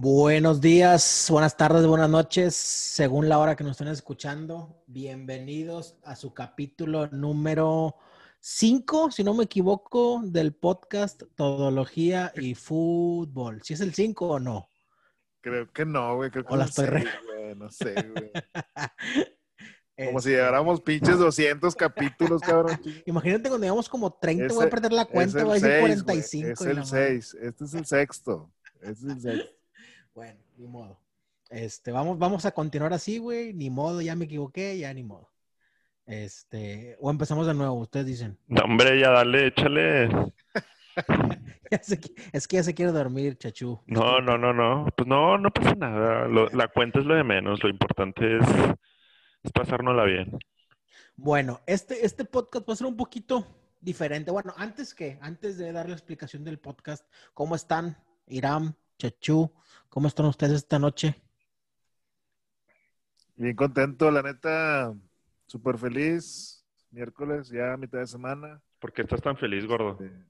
Buenos días, buenas tardes, buenas noches, según la hora que nos estén escuchando. Bienvenidos a su capítulo número 5, si no me equivoco, del podcast Todología y Fútbol. ¿Si es el 5 o no? Creo que no, güey. Creo que O la no estoy sé, re- güey, No sé, güey. Como si lleváramos pinches 200 capítulos, cabrón. Imagínate cuando llevamos como 30, Ese- voy a perder la cuenta, voy a decir seis, güey, 45. Es el madre. 6. Este es el sexto. Este es el sexto. Bueno, ni modo. Este, vamos, vamos a continuar así, güey. Ni modo, ya me equivoqué, ya ni modo. Este, o empezamos de nuevo, ustedes dicen. No, hombre, ya dale, échale. Se es que ya se quiere dormir, chachú. No, no, no, no. Pues no, no pasa nada. Lo- la cuenta es lo de menos. Lo importante es, es pasárnosla bien. Bueno, este, este podcast va a ser un poquito diferente. Bueno, antes que, antes de dar la explicación del podcast, ¿cómo están? Iram, Chachú, ¿cómo están ustedes esta noche? Bien contento, la neta. Súper feliz. Miércoles, ya mitad de semana. ¿Por qué estás tan feliz, gordo? Eh,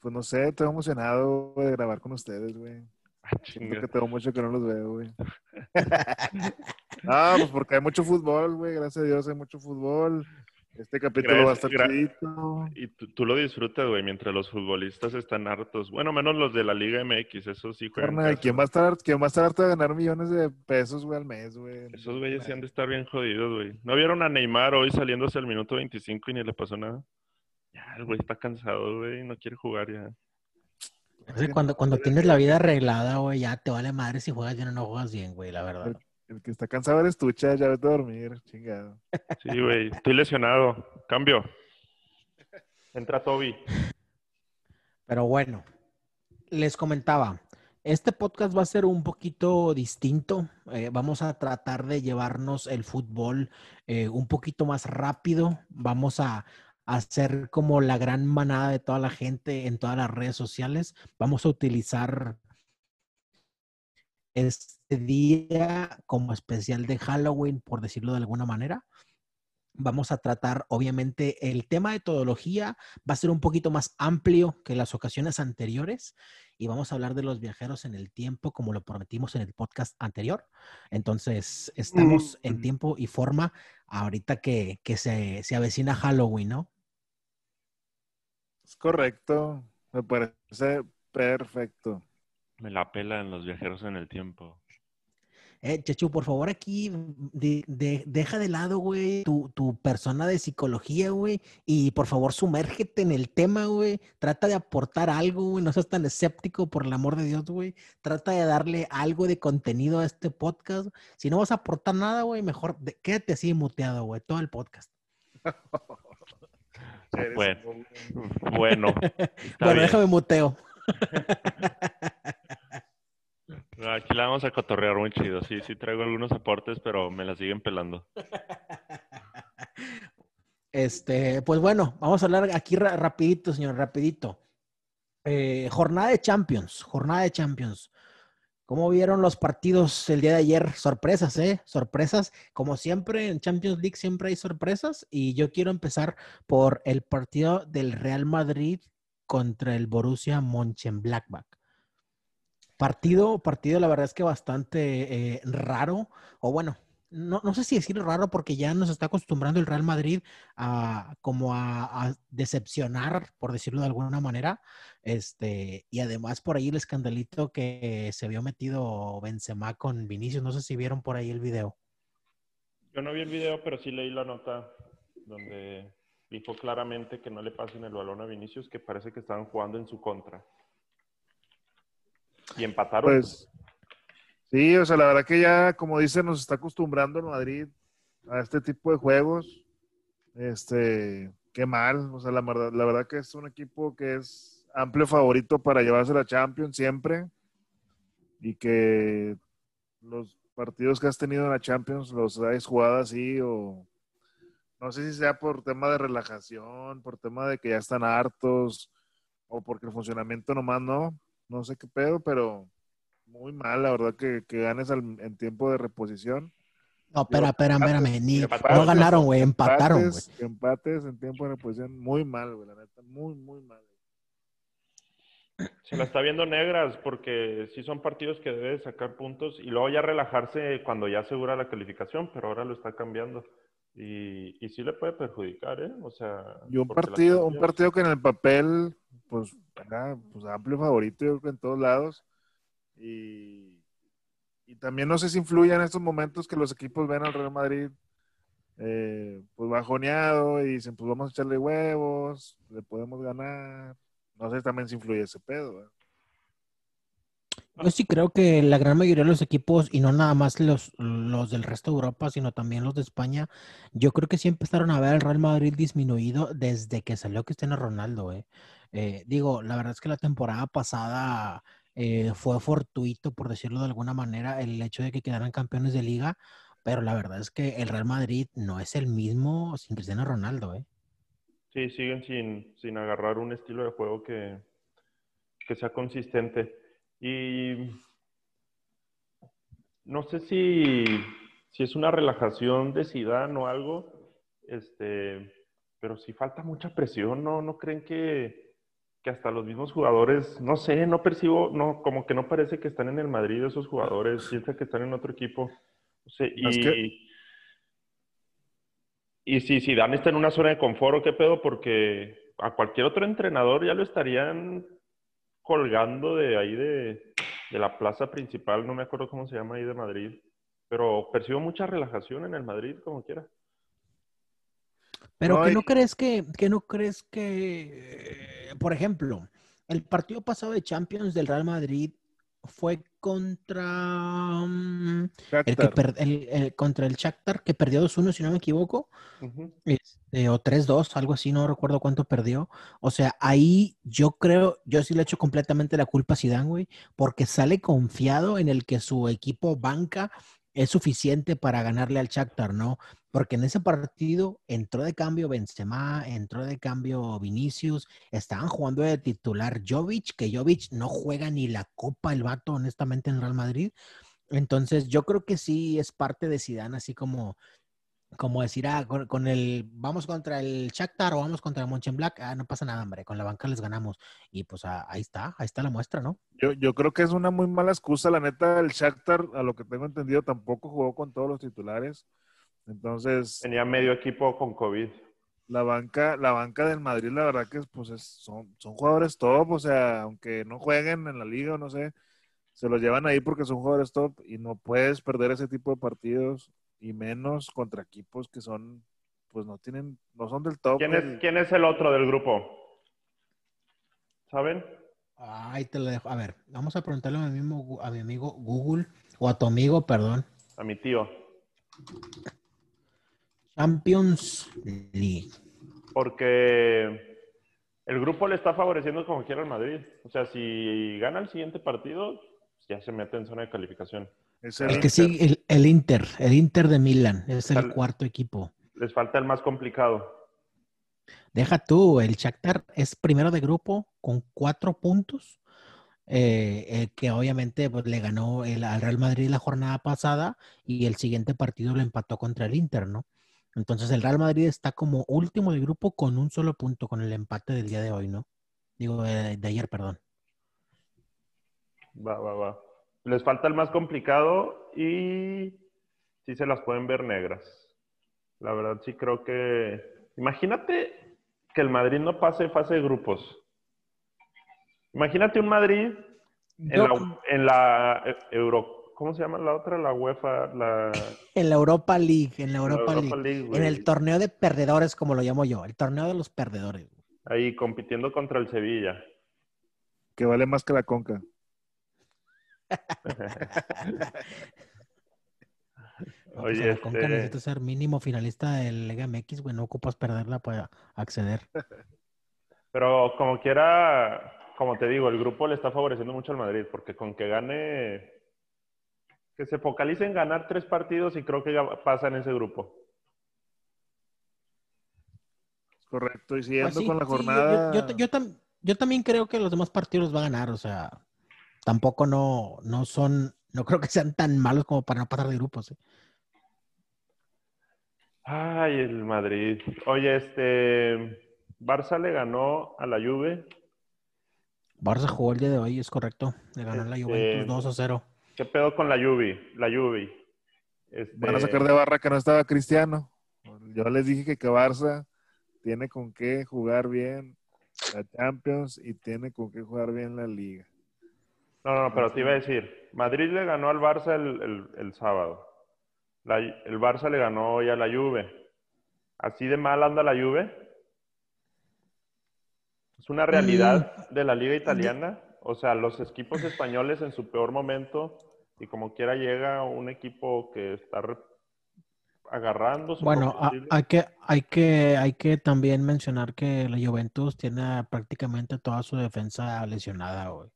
Pues no sé, estoy emocionado de grabar con ustedes, güey. Ah, Siento que tengo mucho que no los veo, güey. Ah, pues porque hay mucho fútbol, güey. Gracias a Dios hay mucho fútbol. Este capítulo va a estar. Y tú, tú lo disfrutas, güey, mientras los futbolistas están hartos. Bueno, menos los de la Liga MX, esos sí juegan. Carnal. ¿quién va a estar, quién va a estar harto de ganar millones de pesos, güey, al mes, güey? Esos güeyes sí han de estar bien jodidos, güey. ¿No vieron a Neymar hoy saliéndose al minuto 25 y ni le pasó nada? Ya, el güey está cansado, güey, no quiere jugar ya. Cuando, cuando tienes la vida arreglada, güey, ya te vale madre si juegas bien o no juegas bien, güey, la verdad. El que está cansado eres tú, ya vete a dormir, chingado. Sí, güey, estoy lesionado. Cambio. Entra Toby. Pero bueno, les comentaba, este podcast va a ser un poquito distinto. Eh, vamos a tratar de llevarnos el fútbol eh, un poquito más rápido. Vamos a hacer como la gran manada de toda la gente en todas las redes sociales. Vamos a utilizar este día como especial de Halloween, por decirlo de alguna manera. Vamos a tratar, obviamente, el tema de todología va a ser un poquito más amplio que las ocasiones anteriores y vamos a hablar de los viajeros en el tiempo, como lo prometimos en el podcast anterior. Entonces, estamos en tiempo y forma ahorita que, que se, se avecina Halloween, ¿no? Es correcto, me parece perfecto. Me la pelan los viajeros en el tiempo. Eh, Chechu, por favor, aquí de- de- deja de lado, güey, tu, tu persona de psicología, güey, y por favor, sumérgete en el tema, güey. Trata de aportar algo, güey. No seas tan escéptico, por el amor de Dios, güey. Trata de darle algo de contenido a este podcast. Si no vas a aportar nada, güey, mejor de- quédate así muteado, güey, todo el podcast. Eres Bueno. un- Bueno, bueno, bien. déjame muteo. Aquí la vamos a cotorrear muy chido. Sí, sí traigo algunos aportes, pero me la siguen pelando. Este, pues bueno, vamos a hablar aquí ra- rapidito, señor, rapidito. Eh, jornada de Champions, jornada de Champions. ¿Cómo vieron los partidos el día de ayer? Sorpresas, ¿eh? Sorpresas. Como siempre, en Champions League siempre hay sorpresas. Y yo quiero empezar por el partido del Real Madrid contra el Borussia Mönchengladbach. Partido, partido, la verdad es que bastante eh, raro. O bueno, no, no sé si decir raro porque ya nos está acostumbrando el Real Madrid a como a, a decepcionar, por decirlo de alguna manera. Este, y además por ahí el escandalito que se vio metido Benzema con Vinicius. No sé si vieron por ahí el video. Yo no vi el video, pero sí leí la nota donde dijo claramente que no le pasen el balón a Vinicius, que parece que estaban jugando en su contra. Y empataron. Pues sí, o sea, la verdad que ya, como dice, nos está acostumbrando el Madrid a este tipo de juegos. Este, qué mal, o sea, la la verdad que es un equipo que es amplio favorito para llevarse la Champions siempre y que los partidos que has tenido en la Champions los has jugado así o no sé si sea por tema de relajación, por tema de que ya están hartos o porque el funcionamiento nomás no, no sé qué pedo, pero muy mal, la verdad, que, que ganes al- en tiempo de reposición. No, espera, espera, espérame. Ni, empates, no ganaron, güey. Empataron, güey. Empates, empates en tiempo de reposición, muy mal, güey, la neta, muy, muy mal. Se la está viendo negras porque sí son partidos que debe sacar puntos y luego ya relajarse cuando ya asegura la calificación, pero ahora lo está cambiando. Y, y sí le puede perjudicar, ¿eh? O sea... Y un partido, un partido que en el papel, pues, era pues, amplio favorito yo creo, en todos lados. Y, y también no sé si influye en estos momentos que los equipos ven al Real Madrid eh, pues bajoneado y dicen, pues vamos a echarle huevos, le podemos ganar. No sé también si influye ese pedo. ¿eh? Yo sí creo que la gran mayoría de los equipos, y no nada más los, los del resto de Europa, sino también los de España, yo creo que sí empezaron a ver al Real Madrid disminuido desde que salió Cristiano Ronaldo. eh. Eh, digo, la verdad es que la temporada pasada eh, fue fortuito, por decirlo de alguna manera, el hecho de que quedaran campeones de liga, pero la verdad es que el Real Madrid no es el mismo sin Cristiano Ronaldo. ¿eh? Sí, siguen sin, sin agarrar un estilo de juego que, que sea consistente. Y no sé si, si es una relajación de Zidane o algo, este, pero sí falta mucha presión, ¿no? ¿No creen que, que hasta los mismos jugadores, no sé, no percibo, no, como que no parece que están en el Madrid esos jugadores, piensa que están en otro equipo. O sea, y, Es que- y si Zidane está en una zona de confort, ¿o qué pedo? Porque a cualquier otro entrenador ya lo estarían colgando de ahí de, de la plaza principal, no me acuerdo cómo se llama ahí de Madrid, pero percibo mucha relajación en el Madrid, como quiera. Pero No, que no crees que, que no crees que, eh, por ejemplo, el partido pasado de Champions del Real Madrid fue contra mm, el que per- el- el- contra el Shakhtar que perdió 2-1 si no me equivoco, este, o 3-2, algo así, no recuerdo cuánto perdió. O sea, ahí yo creo, yo sí le echo completamente la culpa a Zidane, güey, porque sale confiado en el que su equipo banca es suficiente para ganarle al Shakhtar, ¿no? Porque en ese partido entró de cambio Benzema, entró de cambio Vinicius, estaban jugando de titular Jovic, que Jovic no juega ni la copa el vato, honestamente, en Real Madrid. Entonces, yo creo que sí es parte de Zidane, así como, como decir, ah, con, con el, vamos contra el Shakhtar o vamos contra el Mönchengladbach, ah, no pasa nada, hombre, con la banca les ganamos. Y pues ah, ahí está, ahí está la muestra, ¿no? Yo, yo creo que es una muy mala excusa. La neta, el Shakhtar, a lo que tengo entendido, tampoco jugó con todos los titulares. Entonces, Tenía medio equipo con COVID. la banca, la banca del Madrid, la verdad que pues es- son, son jugadores top, o sea, aunque no jueguen en la liga o no sé, se los llevan ahí porque son jugadores top y no puedes perder ese tipo de partidos y menos contra equipos que son, pues no tienen, no son del top. ¿Quién del- es, ¿Quién es el otro del grupo? ¿Saben? Ahí te lo dejo. A ver, vamos a preguntarle a mi, mismo, a mi amigo Google, o a tu amigo, perdón. A mi tío. Champions League. Porque el grupo le está favoreciendo como quiera al Madrid. O sea, si gana el siguiente partido, ya se mete en zona de calificación. Es el El que sigue, el, el Inter, el Inter de Milán, es el cuarto equipo. Les falta el más complicado. Deja tú, el Shakhtar es primero de grupo con cuatro puntos, eh, eh, que obviamente pues, le ganó el, al Real Madrid la jornada pasada y el siguiente partido lo empató contra el Inter, ¿no? Entonces el Real Madrid está como último del grupo con un solo punto, con el empate del día de hoy, ¿no? Digo, de, de ayer, perdón. Va, va, va. Les falta el más complicado y sí se las pueden ver negras. La verdad, sí creo que. Imagínate que el Madrid no pase fase de grupos. Imagínate un Madrid en la, en la eh, Euro. ¿Cómo se llama la otra? La UEFA. La, en la Europa League, en la la Europa, League, League, en el torneo de perdedores, como lo llamo yo, el torneo de los perdedores. Ahí compitiendo contra el Sevilla. que vale más que la conca. Pues Oye, a la Conca este- necesitas ser mínimo finalista del Liga MX, güey, no ocupas perderla para acceder. Pero como quiera, como te digo, el grupo le está favoreciendo mucho al Madrid, porque con que gane, que se focalice en ganar tres partidos y creo que ya pasa en ese grupo. Correcto. Y siguiendo Pues sí, con la sí, yo- jornada. Yo, yo- yo tam- yo también creo que los demás partidos los va a ganar, o sea, tampoco no, no son, no creo que sean tan malos como para no pasar de grupos. ¿eh? Ay, el Madrid. Oye, este, Barça le ganó a la Juve. Barça jugó el día de hoy, es correcto. Le ganó la Este, Juventus 2 a 0. ¿Qué pedo con la Juve? La Juve. Este, Van a sacar de barra que no estaba Cristiano. Yo les dije que, que Barça tiene con qué jugar bien la Champions y tiene con qué jugar bien la Liga. No, no, pero te iba a decir, Madrid le ganó al Barça el, el- el sábado. La- el Barça le ganó hoy a la Juve. ¿Así de mal anda la Juve? ¿Es una realidad de la liga italiana? O sea, los equipos españoles en su peor momento y como quiera llega un equipo que está agarrando su Bueno, a- hay que, hay que, hay que también mencionar que la Juventus tiene prácticamente toda su defensa lesionada, güey.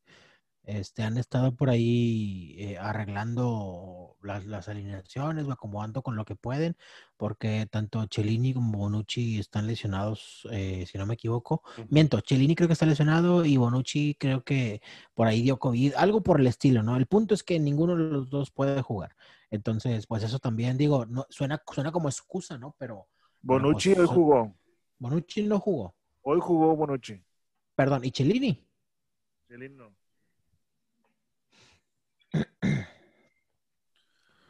Este, han estado por ahí eh, arreglando las, las alineaciones o acomodando con lo que pueden, porque tanto Cellini como Bonucci están lesionados, eh, si no me equivoco. Miento, Cellini creo que está lesionado y Bonucci creo que por ahí dio COVID, algo por el estilo, ¿no? El punto es que ninguno de los dos puede jugar. Entonces, pues eso también, digo, no, suena, suena como excusa, ¿no? Pero Bueno, Bonucci pues, hoy jugó. Bonucci no jugó. Hoy jugó Bonucci. Perdón, ¿y Cellini? Celín no.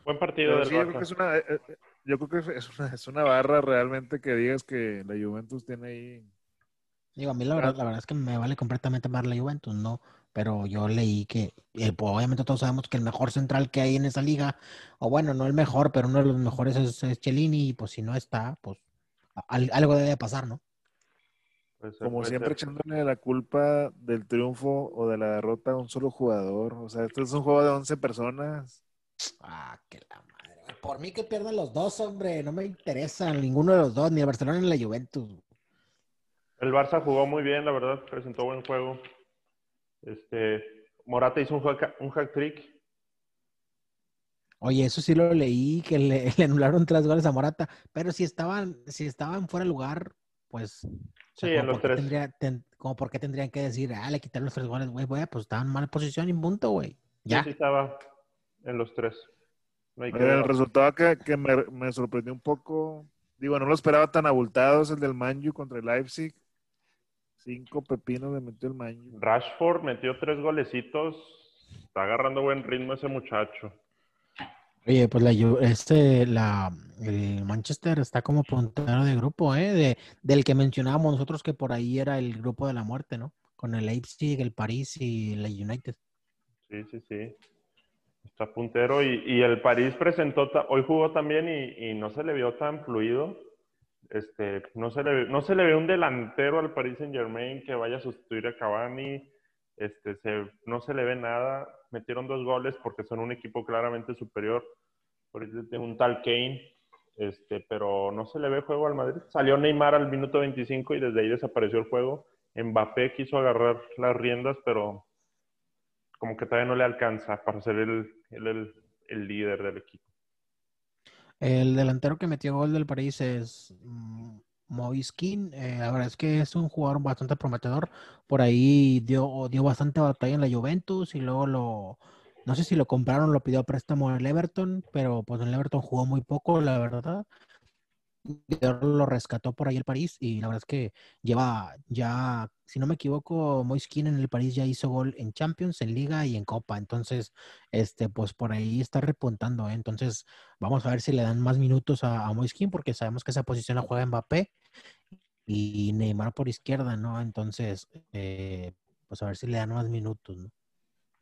Buen partido del sí, yo creo que Barça. es una, yo creo que es una, es una barra realmente que digas que la Juventus tiene ahí. Digo, a mí la verdad, la verdad es que me vale completamente más la Juventus, ¿no? Pero yo leí que, pues, obviamente todos sabemos que el mejor central que hay en esa liga, o bueno, no el mejor, pero uno de los mejores es, es Cellini, y pues si no está, pues al- algo debe pasar, ¿no? Como siempre, ser. echándole la culpa del triunfo o de la derrota a un solo jugador. O sea, este es un juego de 11 personas. Ah, que la madre. Por mí que pierdan los dos, hombre, no me interesa ninguno de los dos, ni el Barcelona ni la Juventus. El Barça jugó muy bien, la verdad, presentó buen juego. Este, Morata hizo un hack, un hack trick. Oye, eso sí lo leí, que le, le anularon tres goles a Morata, pero si estaban, si estaban fuera de lugar, pues... o sea, Sí, como en los por qué tres. tendría- ten- como por qué tendrían que decir, ah, le quitaron los tres goles, güey, güey, pues estaban en mala posición y punto, güey. Ya. Sí, sí estaba en los tres. No hay que Mira, el resultado que, que me, me sorprendió un poco, digo, no lo esperaba tan abultado, es el del Manju contra el Leipzig. Cinco pepinos le metió el Manju. Rashford metió tres golecitos. Está agarrando buen ritmo ese muchacho. Oye, pues la, este, la, el Manchester está como puntero de grupo, ¿eh? De, del que mencionábamos nosotros que por ahí era el grupo de la muerte, ¿no? Con el Leipzig, el París y la United. Sí, sí, sí. Está puntero. Y, el París presentó, hoy jugó también y, no se le vio tan fluido. Este, no, se le, no se le ve un delantero al Paris Saint Germain que vaya a sustituir a Cavani. Este, no se le ve nada. Metieron dos goles porque son un equipo claramente superior. Por un tal Kane. Este, pero no se le ve juego al Madrid. Salió Neymar al minuto 25 y desde ahí desapareció el juego. Mbappé quiso agarrar las riendas, pero como que todavía no le alcanza para ser el, el, el- el líder del equipo. El delantero que metió gol del París es mm, Moiskin. Eh, la verdad es que es un jugador bastante prometedor. Por ahí dio, dio bastante batalla en la Juventus y luego lo, no sé si lo compraron, lo pidió a préstamo al Everton, pero pues el Everton jugó muy poco, la verdad. Lo rescató por ahí el París y la verdad es que lleva ya, si no me equivoco, Moiskin en el París ya hizo gol en Champions, en Liga y en Copa. Entonces, este, pues por ahí está repuntando. ¿eh? Entonces, Vamos a ver si le dan más minutos a, a Moiskin, porque sabemos que esa posición la juega Mbappé y Neymar por izquierda, ¿no? Entonces, eh, pues a ver si le dan más minutos, ¿no?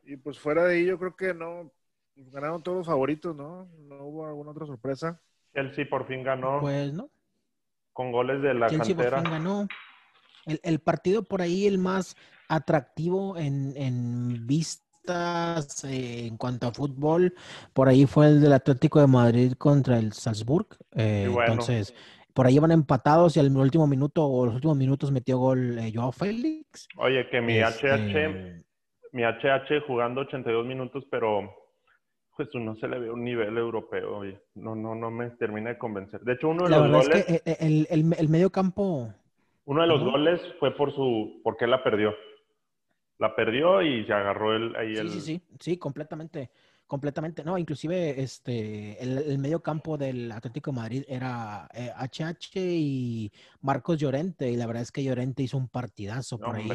Y pues fuera de ahí, yo creo que no. ganaron todos favoritos, ¿no? No hubo alguna otra sorpresa. Chelsea por fin ganó Pues, ¿no? con goles de la Chelsea por cantera. fin ganó. El, el partido por ahí, el más atractivo en, en vistas eh, en cuanto a fútbol, por ahí fue el del Atlético de Madrid contra el Salzburg. Eh, bueno. Entonces, por ahí van empatados y al último minuto o los últimos minutos metió gol eh, Joao Félix. Oye, que mi Este, HH, mi HH jugando 82 minutos, pero pues no se le ve un nivel europeo. oye. No, no, no me termina de convencer. De hecho, uno de La los goles, es que eh, el, el, el medio campo, uno de los goles fue por su, porque la perdió. La perdió y se agarró el, ahí sí, el, sí, sí, sí, completamente, Completamente, no, inclusive este, el, medio campo del Atlético de Madrid era HH eh, y Marcos Llorente, y la verdad es que Llorente hizo un partidazo por ahí.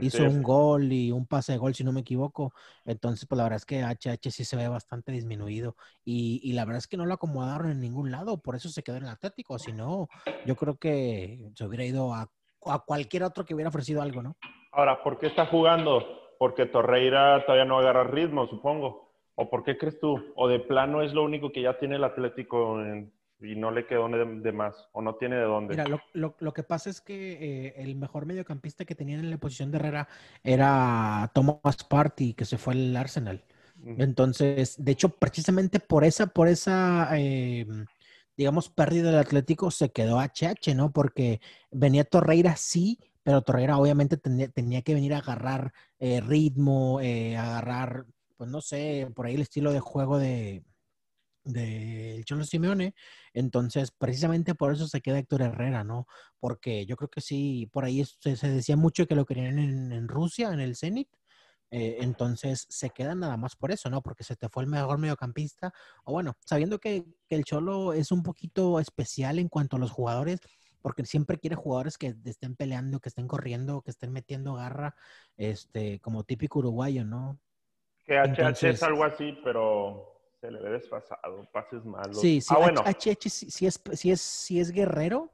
hizo un gol y un pase de gol, si no me equivoco. Entonces, pues la verdad es que HH sí se ve bastante disminuido. Y, y la verdad es que no lo acomodaron en ningún lado, por eso se quedó en el Atlético. Si no, yo creo que se hubiera ido a, a cualquier otro que hubiera ofrecido algo, ¿no? Ahora, ¿por qué está jugando? Porque Torreira todavía no agarra ritmo, supongo. ¿O por qué crees tú? ¿O de plano es lo único que ya tiene el Atlético y no le quedó de, más? ¿O no tiene de dónde? Mira, lo, que pasa es que eh, el mejor mediocampista que tenían en la posición de Herrera era Thomas Party, que se fue al Arsenal. Entonces, de hecho, precisamente por esa, por esa, em, digamos, pérdida del Atlético se quedó HH, ¿no? Porque venía Torreira, sí, pero Torreira obviamente tenía, que venir a agarrar eh, ritmo, eh, agarrar pues no sé, por ahí el estilo de juego de, de Cholo Simeone. Entonces, precisamente por eso se queda Héctor Herrera, ¿no? Porque yo creo que sí, por ahí se, decía mucho que lo querían en, Rusia, en el Zenit. Eh, entonces se queda nada más por eso, ¿no? Porque se te fue el mejor mediocampista. O bueno, sabiendo que, que, el Cholo es un poquito especial en cuanto a los jugadores, porque siempre quiere jugadores que estén peleando, que estén corriendo, que estén metiendo garra, este, como típico uruguayo, ¿no? Que HH es algo así, pero se le ve desfasado, pases malos. Sí, sí, ah, bueno. HH sí, es, sí, es, sí es guerrero,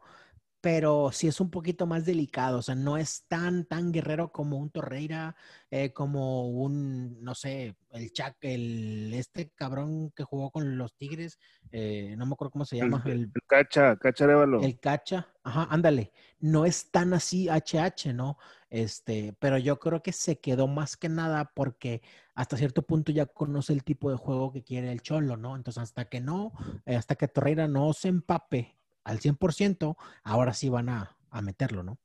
pero sí es un poquito más delicado, o sea, no es tan, tan guerrero como un Torreira, eh, como un, no sé, el Chac, el, este cabrón que jugó con los Tigres, eh, no me acuerdo cómo se llama. El, Cacha, Cacha Arevalo. El Cacha, ajá, ándale, no es tan así HH, ¿no? Este, pero yo creo que se quedó más que nada porque hasta cierto punto ya conoce el tipo de juego que quiere el Cholo, ¿no? Entonces, hasta que no, hasta que Torreira no se empape al 100%, ahora sí van a, meterlo, ¿no?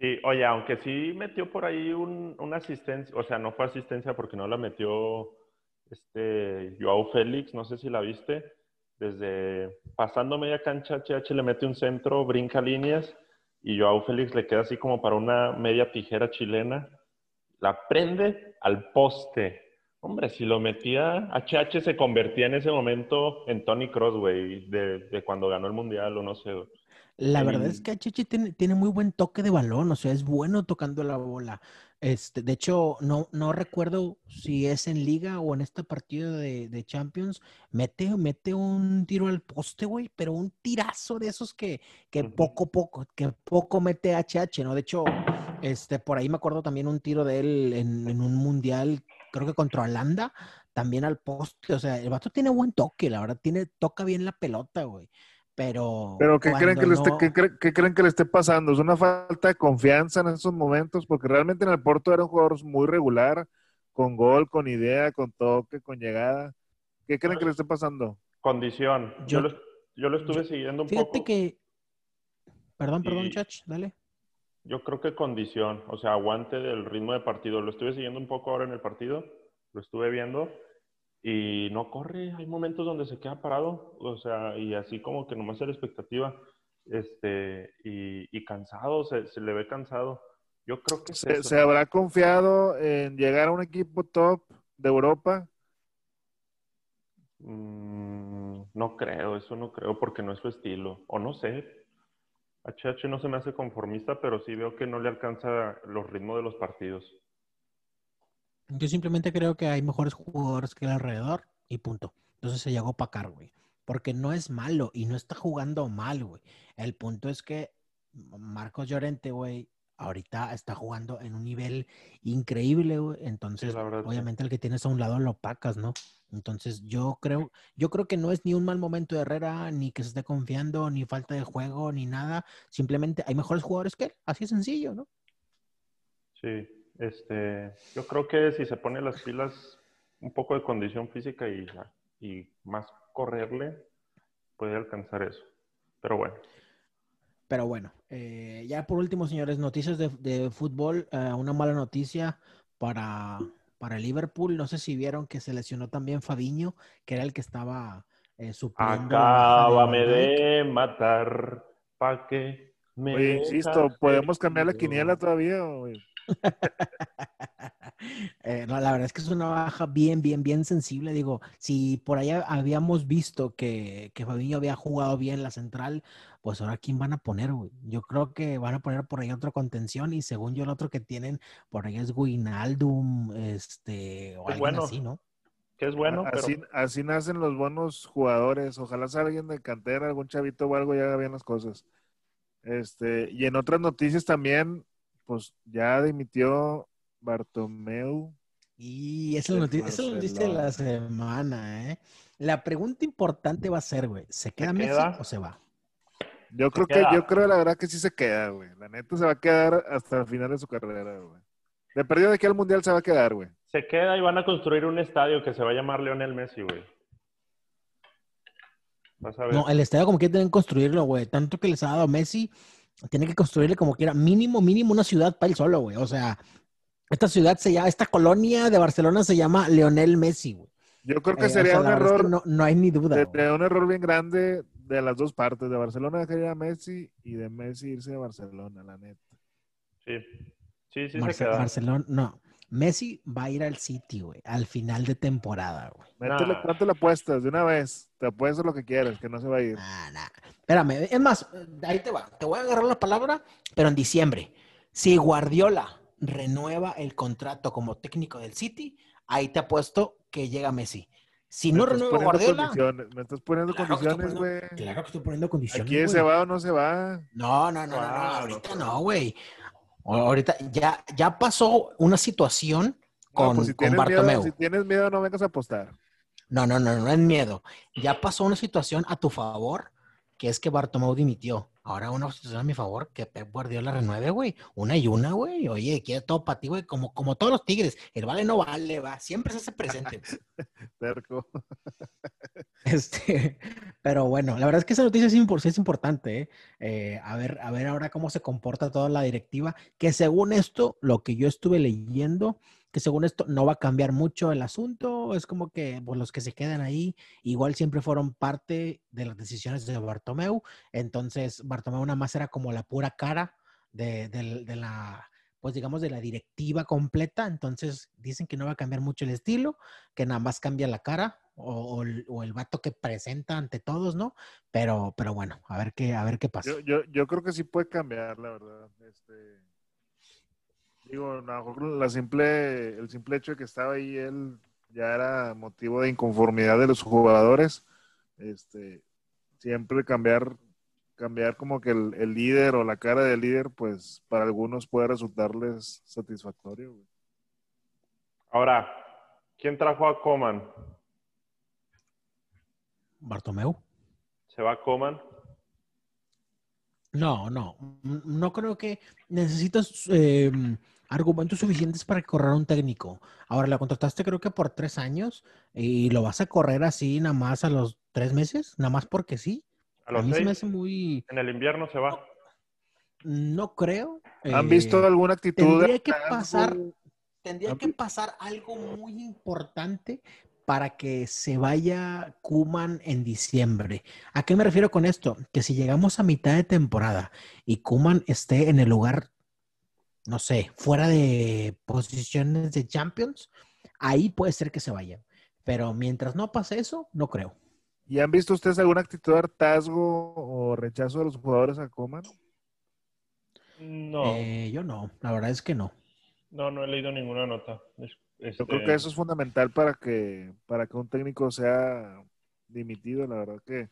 Sí, oye, aunque sí metió por ahí un, una asistencia, o sea, no fue asistencia porque no la metió este Joao Félix, no sé si la viste, desde pasando media cancha, HH le mete un centro, brinca líneas y Joao Félix le queda así como para una media tijera chilena, la prende al poste. Hombre, si lo metía, HH se convertía en ese momento en Tony Crossway de, cuando ganó el Mundial o no sé. La verdad es que HH tiene, tiene, muy buen toque de balón, o sea, es bueno tocando la bola. Este, de hecho, no, no recuerdo si es en liga o en este partido de, Champions. Mete, mete un tiro al poste, güey, pero un tirazo de esos que, que poco, poco, que poco mete HH, ¿no? De hecho, este, por ahí me acuerdo también un tiro de él en, en un mundial creo que contra Holanda, también al poste. O sea, el vato tiene buen toque, la verdad, tiene, toca bien la pelota, güey. Pero. Pero ¿qué creen que, le esté, ¿qué, creen que le esté pasando? ¿Es una falta de confianza en esos momentos? Porque realmente en el Porto era un jugador muy regular, con gol, con idea, con toque, con llegada. ¿Qué creen que le esté pasando? Condición. Yo, lo, yo lo, estuve siguiendo un poco. Fíjate que. Perdón, perdón, Chach, dale. Yo creo que condición, o sea, aguante del ritmo de partido. Lo estuve siguiendo un poco ahora en el partido, lo estuve viendo y no corre. Hay momentos donde se queda parado, o sea, y así como que nomás es la expectativa, este, y, cansado, se, le ve cansado. Yo creo que se, habrá confiado en llegar a un equipo top de Europa. Mm, no creo, eso no creo, porque no es su estilo, o no sé, HH no se me hace conformista, pero sí veo que no le alcanza los ritmos de los partidos. Yo simplemente creo que hay mejores jugadores que el alrededor y punto. Entonces se llegó a opacar, güey. Porque no es malo y no está jugando mal, güey. El punto es que Marcos Llorente, güey, ahorita está jugando en un nivel increíble, güey. Entonces, obviamente el que tienes a un lado lo opacas, ¿no? Entonces, yo creo, yo creo que no es ni un mal momento de Herrera, ni que se esté confiando, ni falta de juego, ni nada. Simplemente hay mejores jugadores que él. Así es sencillo, ¿no? Sí, este, yo creo que si se pone las pilas, un poco de condición física y, y más correrle, puede alcanzar eso. Pero bueno. Pero bueno, eh, ya por último, señores, noticias de, fútbol. Eh, una mala noticia para, para Liverpool. No sé si vieron que se lesionó también Fabiño, que era el que estaba eh, supliendo. Acábame de, matar, pa' que me. Oye, insisto, ¿podemos cambiar la quiniela todavía? Eh, no, la verdad es que es una baja bien, bien, bien sensible. Digo, si por allá habíamos visto que, que Fabinho había jugado bien la central, pues ahora ¿quién van a poner, güey? Yo creo que van a poner por ahí otro contención y según yo el otro que tienen por ahí es Guinaldum, este, o Es alguien bueno. así, ¿no? Que es bueno, así, pero así nacen los buenos jugadores. Ojalá sea alguien de cantera, algún chavito o algo, ya haga bien las cosas. Este, y en otras noticias también, pues ya dimitió Bartomeu. Y esa es Del la semana, ¿eh? La pregunta importante va a ser, güey, ¿se queda Messi queda? o se va? Yo creo que, yo creo la verdad que sí se queda, güey. La neta se va a quedar hasta el final de su carrera, güey. De perdido de aquí al mundial se va a quedar, güey. se queda y van a construir un estadio que se va a llamar Leonel Messi, güey. Vas a ver. No, el estadio como quiera tienen que construirlo, güey. Tanto que les ha dado Messi, tiene que construirle como quiera. Mínimo, mínimo una ciudad para él solo, güey. O sea, esta ciudad se llama, esta colonia de Barcelona se llama Leonel Messi, güey. Yo creo que Eh, o sería sea, un es que error, no, no hay ni duda. sería un error bien grande de las dos partes, de Barcelona dejar ir a Messi y de Messi irse a Barcelona, la neta. Sí, sí, sí Marce- se queda. Barcelona, no. Messi va a ir al City, güey, al final de temporada, güey. Métele, Nah. ¿Cuánto le apuestas? De una vez. Te apuestas lo que quieras, que no se va a ir. Nah, nah. Espérame, es más, ahí te va. Te voy a agarrar la palabra, pero en diciembre. Si Guardiola renueva el contrato como técnico del City, ahí te apuesto que llega Messi. Si no renueva Guardiola, condiciones, Me estás poniendo Claro condiciones, güey. claro que estoy poniendo condiciones. Aquí se va o no se va. No, no, no, no, no, Ah, ahorita no, no, güey. Ahorita ya, ya pasó una situación No, con, pues si con Bartomeu. miedo, si tienes miedo, no vengas a apostar. No, no, no, no es miedo. Ya pasó una situación a tu favor, que es que Bartomeu dimitió. Ahora una situación a mi favor, que Pep Guardiola renueve, güey. Una y una, güey. Oye, quiere todo para ti, güey. Como, como todos los tigres. El vale no vale, va. Siempre se hace presente. Terco. Este, pero bueno, la verdad es que esa noticia es importante, ¿eh? Eh, a ver, a ver ahora cómo se comporta toda la directiva, que según esto, lo que yo estuve leyendo, que según esto no va a cambiar mucho el asunto, es como que pues, los que se quedan ahí, igual siempre fueron parte de las decisiones de Bartomeu, entonces Bartomeu nada más era como la pura cara de, del- de la, pues digamos, de la directiva completa, entonces dicen que no va a cambiar mucho el estilo, que nada más cambia la cara o, el, o vato que presenta ante todos, ¿no? Pero, pero bueno, a ver qué, a ver qué pasa. Yo, yo, yo creo que sí puede cambiar, la verdad. Este, digo, la simple, el simple hecho de que estaba ahí él ya era motivo de inconformidad de los jugadores. Este, siempre cambiar, cambiar como que el, el líder o la cara del líder, pues para algunos puede resultarles satisfactorio. güey. Ahora, ¿quién trajo a Coman? Bartomeu. ¿Se va Coman? No, no, n- no creo que necesitas eh, argumentos suficientes para correr a un técnico. Ahora, la contrataste creo que por tres años y lo vas a correr así nada más a los tres meses, nada más porque sí. A A los mí se me seis. hace muy, En el invierno se va. no creo. ¿Han eh, visto alguna actitud? tendría que pasar, tendría ¿Han que pasar algo muy importante para que se vaya Kuman en diciembre. ¿A qué me refiero con esto? Que si llegamos a mitad de temporada y Kuman esté en el lugar, no sé, fuera de posiciones de Champions, ahí puede ser que se vaya. Pero mientras no pase eso, no creo. ¿Y han visto ustedes alguna actitud de hartazgo o rechazo de los jugadores a Coman? No, Eh, yo no, la verdad es que no. no, no he leído ninguna nota. Yo creo este, que eso es fundamental para que, para que un técnico sea dimitido, la verdad que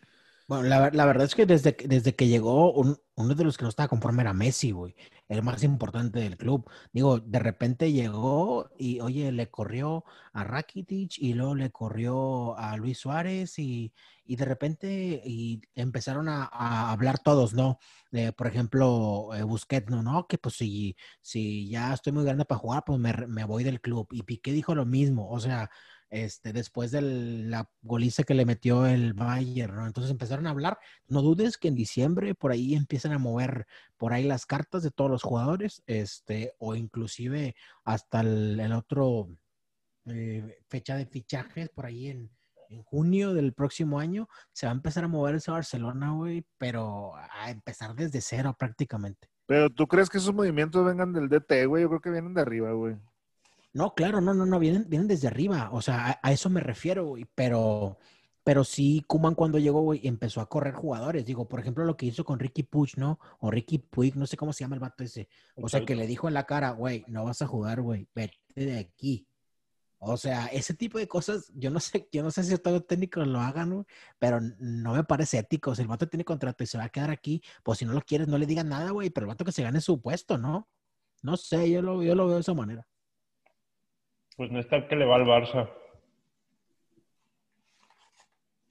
Bueno, la, la verdad es que desde, desde que llegó, un- uno de los que no estaba conforme era Messi, güey, el más importante del club. Digo, de repente llegó y, oye, le corrió a Rakitic y luego le corrió a Luis Suárez y, y de repente y empezaron a, hablar todos, ¿no? Eh, por ejemplo, eh, Busquets, no, no, que pues si, si ya estoy muy grande para jugar, pues me, me voy del club. Y Piqué dijo lo mismo, o sea, este, después de la goliza que le metió el Bayern, ¿no? Entonces empezaron a hablar. No dudes que en diciembre por ahí empiezan a mover por ahí las cartas de todos los jugadores, este, o inclusive hasta el, otro eh, fecha de fichajes por ahí en, en junio del próximo año, se va a empezar a mover ese Barcelona, güey, pero a empezar desde cero prácticamente. Pero ¿tú crees que esos movimientos vengan del DT, güey? Yo creo que vienen de arriba, güey. No, claro, no, no, no, vienen, vienen desde arriba. O sea, a, a eso me refiero, güey. Pero, pero sí, Kuman cuando llegó, güey, empezó a correr jugadores. Digo, por ejemplo, lo que hizo con Ricky Puig, ¿no? O Ricky Puig, no sé cómo se llama el vato ese. O sea, que le dijo en la cara, güey, no vas a jugar, güey, vete de aquí. O sea, ese tipo de cosas, yo no sé, yo no sé si los técnicos lo hagan, güey, pero no me parece ético. Si el vato tiene contrato y se va a quedar aquí, pues si no lo quieres, no le digan nada, güey, pero el vato que se gane su puesto, ¿no? No sé, yo lo, yo lo veo de esa manera. Pues no está el que le va al Barça.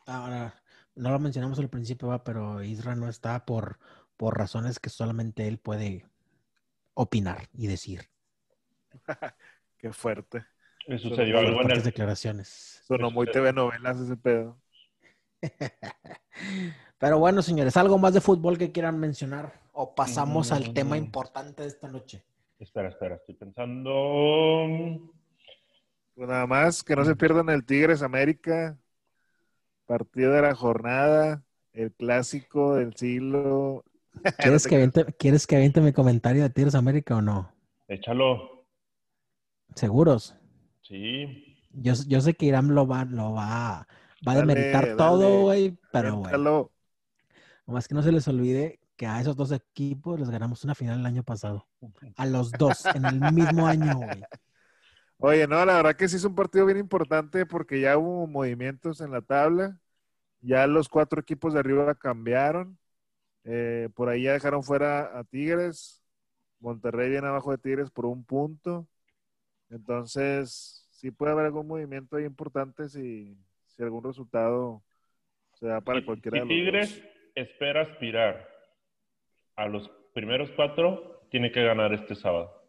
Ahora, no lo mencionamos al principio, va, pero Isra no está por, por razones que solamente él puede opinar y decir. Qué fuerte. Le Son sucedió muy algo en el, declaraciones. Sonó muy TV novelas ese pedo. Pero bueno, señores, ¿algo más de fútbol que quieran mencionar? ¿O pasamos al Mm. tema importante de esta noche? Espera, espera, estoy pensando. Pues nada más, que no se pierdan el Tigres América, partido de la jornada, el clásico del siglo. ¿Quieres que aviente, ¿quieres que aviente mi comentario de Tigres América o no? Échalo. ¿Seguros? Sí. Yo, yo sé que Irán lo va, lo va, va a demeritar dale. todo, güey, pero bueno. Cuéntalo. Nomás que no se les olvide que a esos dos equipos les ganamos una final el año pasado. A los dos, en el mismo año, güey. Oye, no, la verdad que sí es un partido bien importante porque ya hubo movimientos en la tabla. Ya los cuatro equipos de arriba cambiaron. Eh, por ahí ya dejaron fuera a Tigres. Monterrey viene abajo de Tigres por un punto. Entonces, sí puede haber algún movimiento ahí importante si, si algún resultado se da para cualquiera si de los Tigres dos. espera aspirar a los primeros cuatro, tiene que ganar este sábado.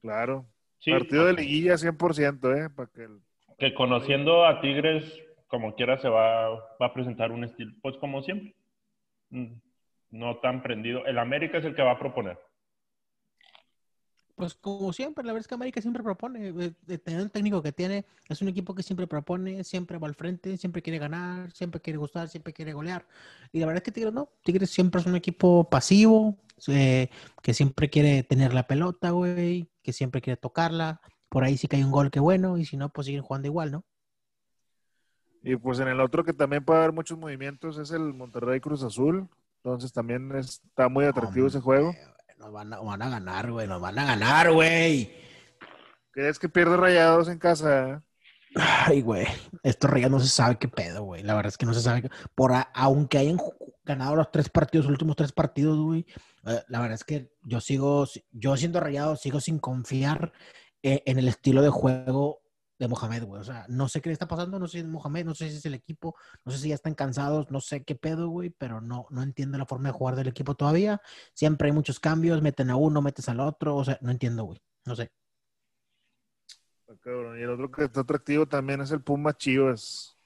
Claro. Sí, Partido de liguilla 100%, ¿eh? Para que el- Que conociendo a Tigres, como quiera, se va, va a presentar un estilo, pues como siempre. Mm, No tan prendido. El América es el que va a proponer. Pues como siempre, la verdad es que América siempre propone. eh, eh, Tener un técnico que tiene, es un equipo que siempre propone, siempre va al frente, siempre quiere ganar, siempre quiere gustar, siempre quiere golear. Y la verdad es que Tigres no. Tigres siempre es un equipo pasivo, eh, que siempre quiere tener la pelota, güey, que siempre quiere tocarla. Por ahí sí que hay un gol que bueno, y si no, pues siguen jugando igual, ¿no? Y pues en el otro que también puede haber muchos movimientos es el Monterrey Cruz Azul. Entonces también está muy atractivo ese juego. Nos van a, van a ganar, güey, nos van a ganar, güey. ¿Crees que pierde rayados en casa? Ay, güey, esto ya no se sabe qué pedo, güey. La verdad es que no se sabe. qué- Por a- aunque hayan ganado los tres partidos, los últimos tres partidos, güey, eh, la verdad es que yo sigo, yo siendo rayado, sigo sin confiar eh, en el estilo de juego de Mohamed, güey. O sea, no sé qué le está pasando, no sé si es Mohamed, no sé si es el equipo, no sé si ya están cansados, no sé qué pedo, güey, pero no, no entiendo la forma de jugar del equipo todavía. Siempre hay muchos cambios, meten a uno, metes al otro, o sea, no entiendo, güey. No sé. Ah, cabrón. Y el otro que está atractivo también es el Puma Chivas.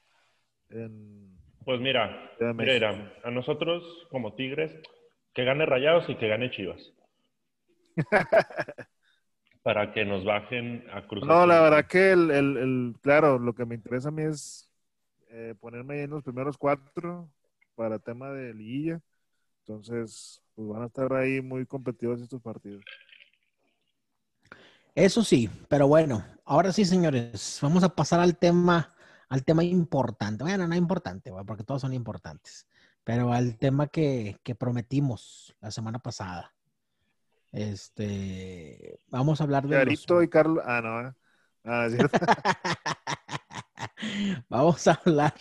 En- Pues mira, mira, a nosotros como Tigres, que gane Rayados y que gane Chivas. Para que nos bajen a Cruz No, la verdad que el, el- el- claro, lo que me interesa a mí es eh, ponerme ahí en los primeros cuatro para tema de liguilla. Entonces, pues van a estar ahí muy competitivos estos partidos. Eso sí, pero bueno, ahora sí, señores, vamos a pasar al tema, al tema importante. Bueno, no importante, porque todos son importantes, pero al tema que, que prometimos la semana pasada. Este, vamos a hablar de los- Charito y Carlos. Ah, no. ¿eh? Ah, es cierto. Vamos a hablar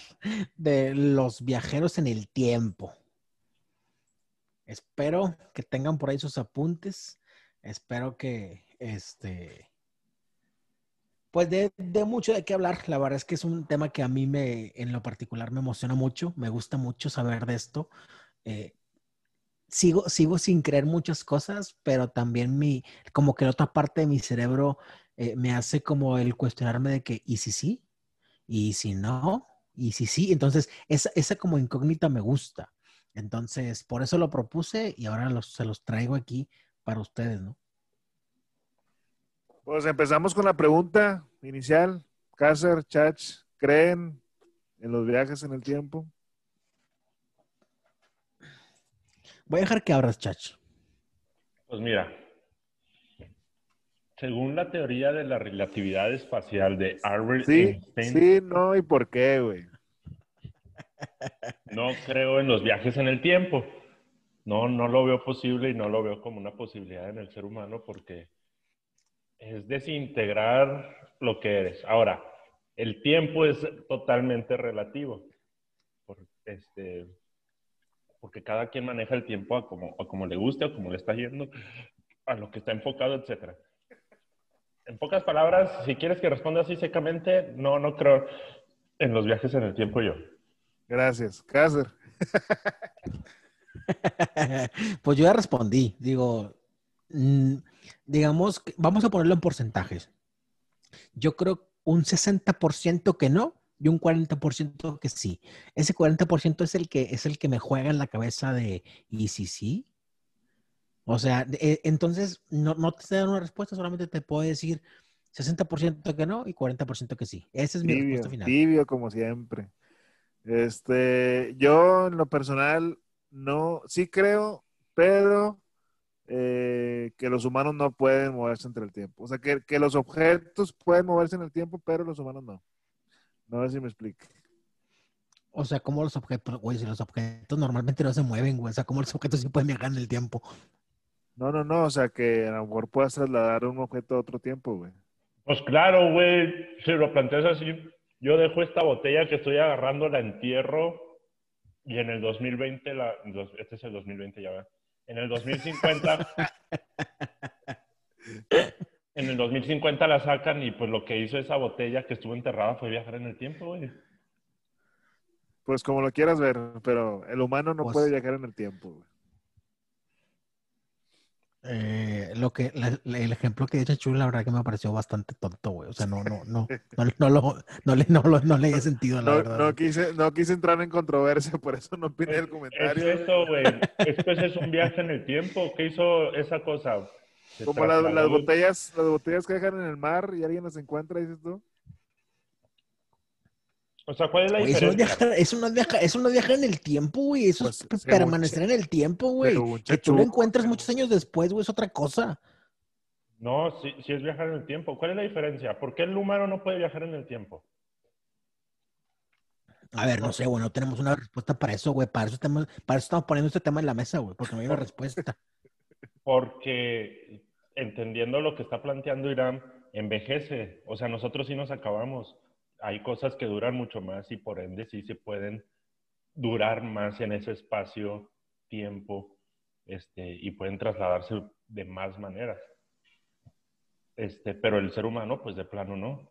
de los viajeros en el tiempo. Espero que tengan por ahí sus apuntes. Espero que este. Pues de, de mucho de qué hablar. La verdad es que es un tema que a mí me, en lo particular, me emociona mucho. Me gusta mucho saber de esto. Eh, sigo, sigo sin creer muchas cosas, pero también mi, como que la otra parte de mi cerebro eh, me hace como el cuestionarme de que, ¿y si sí? ¿Y si no? ¿Y si sí? Entonces, esa, esa como incógnita me gusta. Entonces, por eso lo propuse y ahora se los traigo aquí para ustedes, ¿no? Pues empezamos con la pregunta inicial. Cácer, Chach, ¿creen en los viajes en el tiempo? Voy a dejar que abras, Chach. Pues mira, Según la teoría de la relatividad espacial de Albert Sí, Einstein, sí, no, ¿y por qué, güey? no creo en los viajes en el tiempo. No, no lo veo posible y no lo veo como una posibilidad en el ser humano porque es desintegrar lo que eres. Ahora, el tiempo es totalmente relativo. Por- este, porque cada quien maneja el tiempo a como, a como le guste, a como le está yendo, a lo que está enfocado, etcétera. En pocas palabras, si quieres que responda así secamente, no, no creo en los viajes en el tiempo yo. Gracias. Cácer. pues yo ya respondí. Digo, mm, digamos, que- vamos a ponerlo en porcentajes. Yo creo un 60% que no y un 40% que sí. Ese 40% es el que es el que me juega en la cabeza de ¿y si sí? O sea, eh, entonces no, no te dando una respuesta, solamente te puedo decir 60% que no y 40% que sí. Esa es mi Tibio, respuesta final. tibio como siempre. Este, yo en lo personal no, sí creo, pero eh, que los humanos no pueden moverse entre el tiempo. O sea, que, que los objetos pueden moverse en el tiempo, pero los humanos no. No sé si me explico. O sea, como los objetos, güey, si los objetos normalmente no se mueven, güey. O sea, como los objetos sí pueden viajar en el tiempo. No, no, no, o sea, que a lo mejor puedas trasladar un objeto a otro tiempo, güey. Pues claro, güey, si lo planteas así, yo dejo esta botella que estoy agarrando, la entierro y en el 2020, la, este es el 2020 ya, ¿verdad? En el 2050, en el 2050 la sacan y pues lo que hizo esa botella que estuvo enterrada fue viajar en el tiempo, güey. Pues como lo quieras ver, pero el humano no Pues- puede viajar en el tiempo, güey. Eh, lo que, la- la- el ejemplo que dice Chula, la verdad que me pareció bastante tonto, güey. O sea, no, no, no, no, no, lo, no, le, no, lo- no le he sentido, la No, verdad. no quise, no quise entrar en controversia, por eso no opiné el Es comentario. eso, güey. Es pues es un viaje en el tiempo. ¿Qué hizo esa cosa? Como las, botellas, las botellas que dejan en el mar y alguien las encuentra, dices tú. O sea, ¿cuál es la Güey, eso, no es diferencia? eso, no es viajar, eso no es viajar en el tiempo, güey. Eso Pues, es permanecer en el tiempo, güey. Que tú lo encuentres muchos años después, güey, es otra cosa. No, sí, sí es viajar en el tiempo. ¿Cuál es la diferencia? ¿Por qué el humano no puede viajar en el tiempo? A ver, no sé, güey, no tenemos una respuesta para eso, güey. Para eso, estamos, para eso estamos poniendo este tema en la mesa, güey, porque no hay una respuesta. Porque entendiendo lo que está planteando Irán, envejece. O sea, nosotros sí nos acabamos. Hay cosas que duran mucho más y por ende sí se pueden durar más en ese espacio, tiempo, este, y pueden trasladarse de más maneras. Este, pero el ser humano, pues de plano no.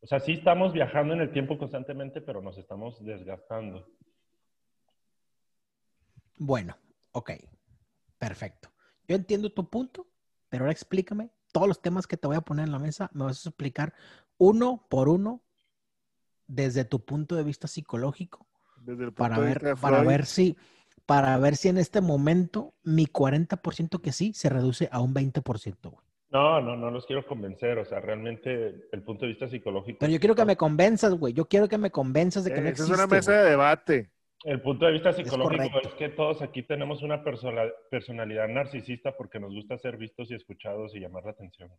O sea, sí estamos viajando en el tiempo constantemente, pero nos estamos desgastando. Bueno, ok, perfecto. Yo entiendo tu punto, pero ahora explícame todos los temas que te voy a poner en la mesa, me vas a explicar uno por uno desde tu punto de vista psicológico Desde el punto para de ver, vista de para ver si, para ver si en este momento mi 40% que sí se reduce a un 20%, güey. No, no, no los quiero convencer. O sea, realmente el punto de vista psicológico. Pero yo quiero que me convenzas, güey. Yo quiero que me convenzas de que no eh, esa existe. es una mesa güey. de debate. El punto de vista psicológico es, que todos aquí tenemos una persona- personalidad narcisista porque nos gusta ser vistos y escuchados y llamar la atención.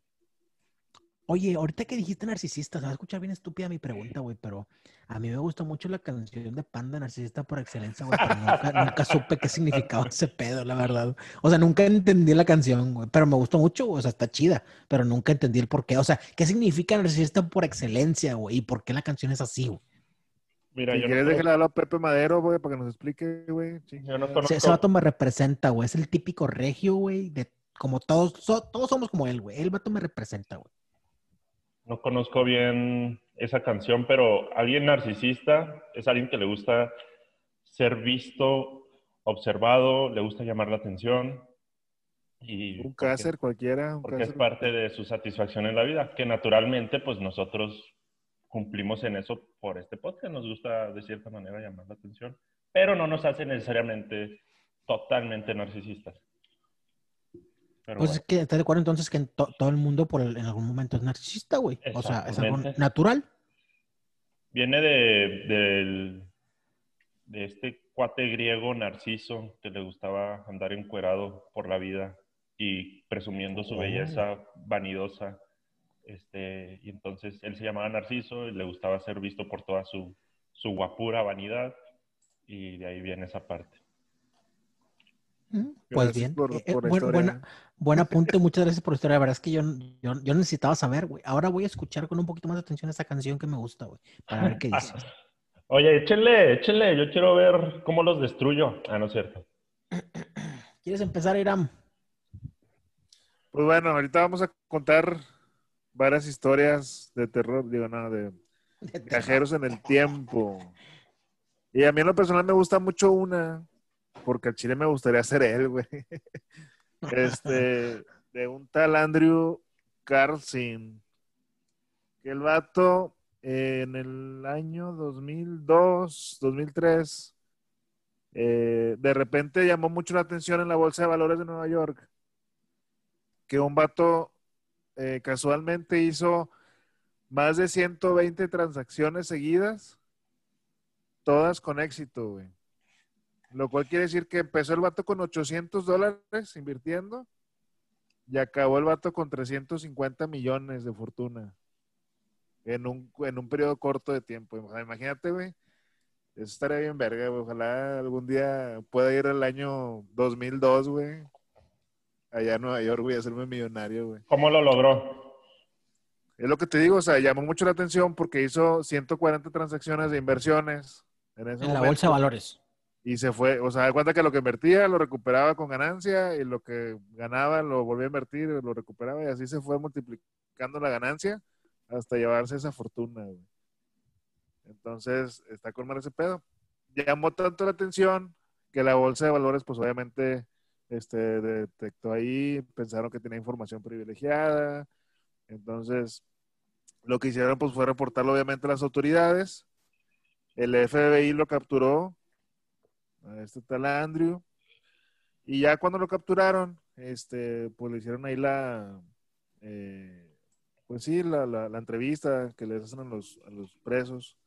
Oye, ahorita que dijiste narcisista, se va a escuchar bien estúpida mi pregunta, güey, pero a mí me gustó mucho la canción de Panda Narcisista por excelencia, güey, pero nunca, nunca supe qué significaba ese pedo, la verdad. O sea, nunca entendí la canción, güey, pero me gustó mucho, güey, o sea, está chida, pero nunca entendí el por qué. O sea, ¿qué significa narcisista por excelencia, güey? ¿Y por qué la canción es así, güey? Mira, Si yo, quieres, no déjale hablar a Pepe Madero, güey, para que nos explique, güey. yo no Ese, conozco- ese vato me representa, güey, es el típico regio, güey, de como todos, so- todos somos como él, güey. El vato me representa, güey. no conozco bien esa canción, pero alguien narcisista es alguien que le gusta ser visto, observado, le gusta llamar la atención. Y Un porque- cácer cualquiera. Un porque es parte de su satisfacción en la vida, que naturalmente pues nosotros cumplimos en eso por este podcast, nos gusta de cierta manera llamar la atención, pero no nos hace necesariamente totalmente narcisistas. Pero Pues bueno, es que estás de acuerdo entonces que en to- todo el mundo por el- en algún momento es narcisista, güey. O sea, es algo natural. viene de, del- de este cuate griego Narciso que le gustaba andar encuerado por la vida y presumiendo su belleza vanidosa. Este, y entonces él se llamaba Narciso y le gustaba ser visto por toda su, su guapura vanidad y de ahí viene esa parte. Mm, pues bien, por, eh, buena, buen apunte, muchas gracias por la historia. La verdad es que yo, yo, necesitaba saber, güey. Ahora voy a escuchar con un poquito más de atención esta canción que me gusta, güey, para ver qué dice. Oye, échenle, échenle, yo quiero ver cómo los destruyo. Ah, no es cierto. ¿Quieres empezar, Iram? Pues bueno, ahorita vamos a contar varias historias de terror, digo, nada, de, cajeros en el tiempo. Y a mí en lo personal me gusta mucho una, porque al chile me gustaría ser él, güey. Este, de un tal Andrew Carlson. Que el vato en el año 2002, 2003, eh, de repente llamó mucho la atención en la Bolsa de Valores de Nueva York que un vato eh, casualmente hizo más de 120 transacciones seguidas, todas con éxito, güey. Lo cual quiere decir que empezó el vato con 800 dólares invirtiendo y acabó el vato con 350 millones de fortuna en un, en un periodo corto de tiempo. imagínate, güey. Eso estaría bien verga, güey. Ojalá algún día pueda ir al año 2002, güey. Allá en Nueva York, güey, a hacerme millonario, güey. ¿Cómo lo logró? Es lo que te digo, o sea, llamó mucho la atención porque hizo 140 transacciones de inversiones en, en la bolsa de valores. Y se fue, o sea, da cuenta que lo que invertía lo recuperaba con ganancia y lo que ganaba lo volvía a invertir, lo recuperaba y así se fue multiplicando la ganancia hasta llevarse esa fortuna. Güey. Entonces, está con mal ese pedo. Llamó tanto la atención que la bolsa de valores, pues obviamente, este, detectó ahí, pensaron que tenía información privilegiada. Entonces, lo que hicieron, pues, fue reportarlo obviamente a las autoridades. El FBI lo capturó, este tal Andrew. Y ya cuando lo capturaron, este, pues le hicieron ahí la, eh, pues sí, la, la, entrevista que les hacen a los, a los presos.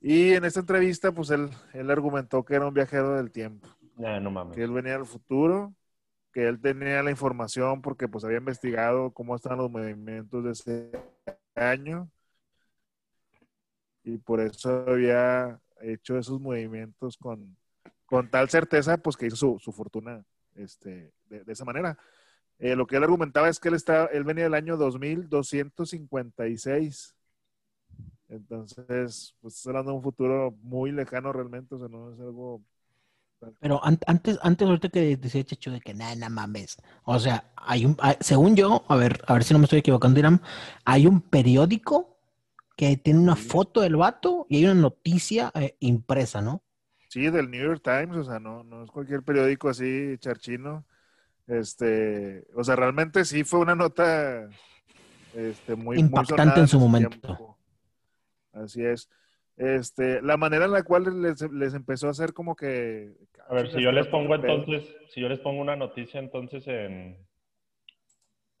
Y en esta entrevista, pues él, él argumentó que era un viajero del tiempo. Ah, no mames. Que él venía del futuro, que él tenía la información porque pues había investigado cómo estaban los movimientos de ese año. Y por eso había hecho esos movimientos con, con tal certeza, pues que hizo su, su fortuna este, de, esa manera. Eh, lo que él argumentaba es que él, está, él venía del año 2256. Entonces, pues hablando de un futuro muy lejano realmente, o sea, no es algo... Pero antes, antes ahorita que decía Checho de que nada, nada mames. O sea, hay un, según yo, a ver, a ver si no me estoy equivocando, Irán, hay un periódico que tiene una foto del vato y hay una noticia eh, impresa, ¿no? Sí, del New York Times, o sea, no, no es cualquier periódico así charchino. Este, o sea, realmente sí fue una nota este, muy impactante en su momento. Así es. Este, la manera en la cual les, les, empezó a hacer como que. A ver, si yo les pongo entonces, si yo les pongo una noticia entonces en,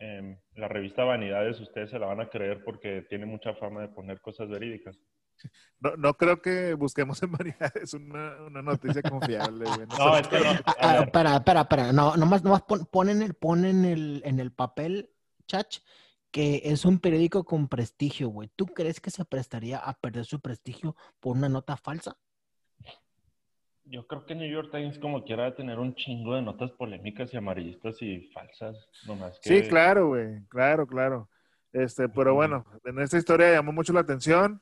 en la revista Vanidades, ustedes se la van a creer porque tiene mucha fama de poner cosas verídicas. No, no creo que busquemos en variedades una, una noticia confiable. No, es que no. Ah, espera, espera, espera. No, nomás, nomás ponen, el, ponen el, en el papel, chach, que es un periódico con prestigio, güey. ¿Tú crees que se prestaría a perder su prestigio por una nota falsa? Yo creo que New York Times como quiera tener un chingo de notas polémicas y amarillistas y falsas, nomás que... Sí, claro, güey, claro, claro. Este, pero bueno, en esta historia llamó mucho la atención.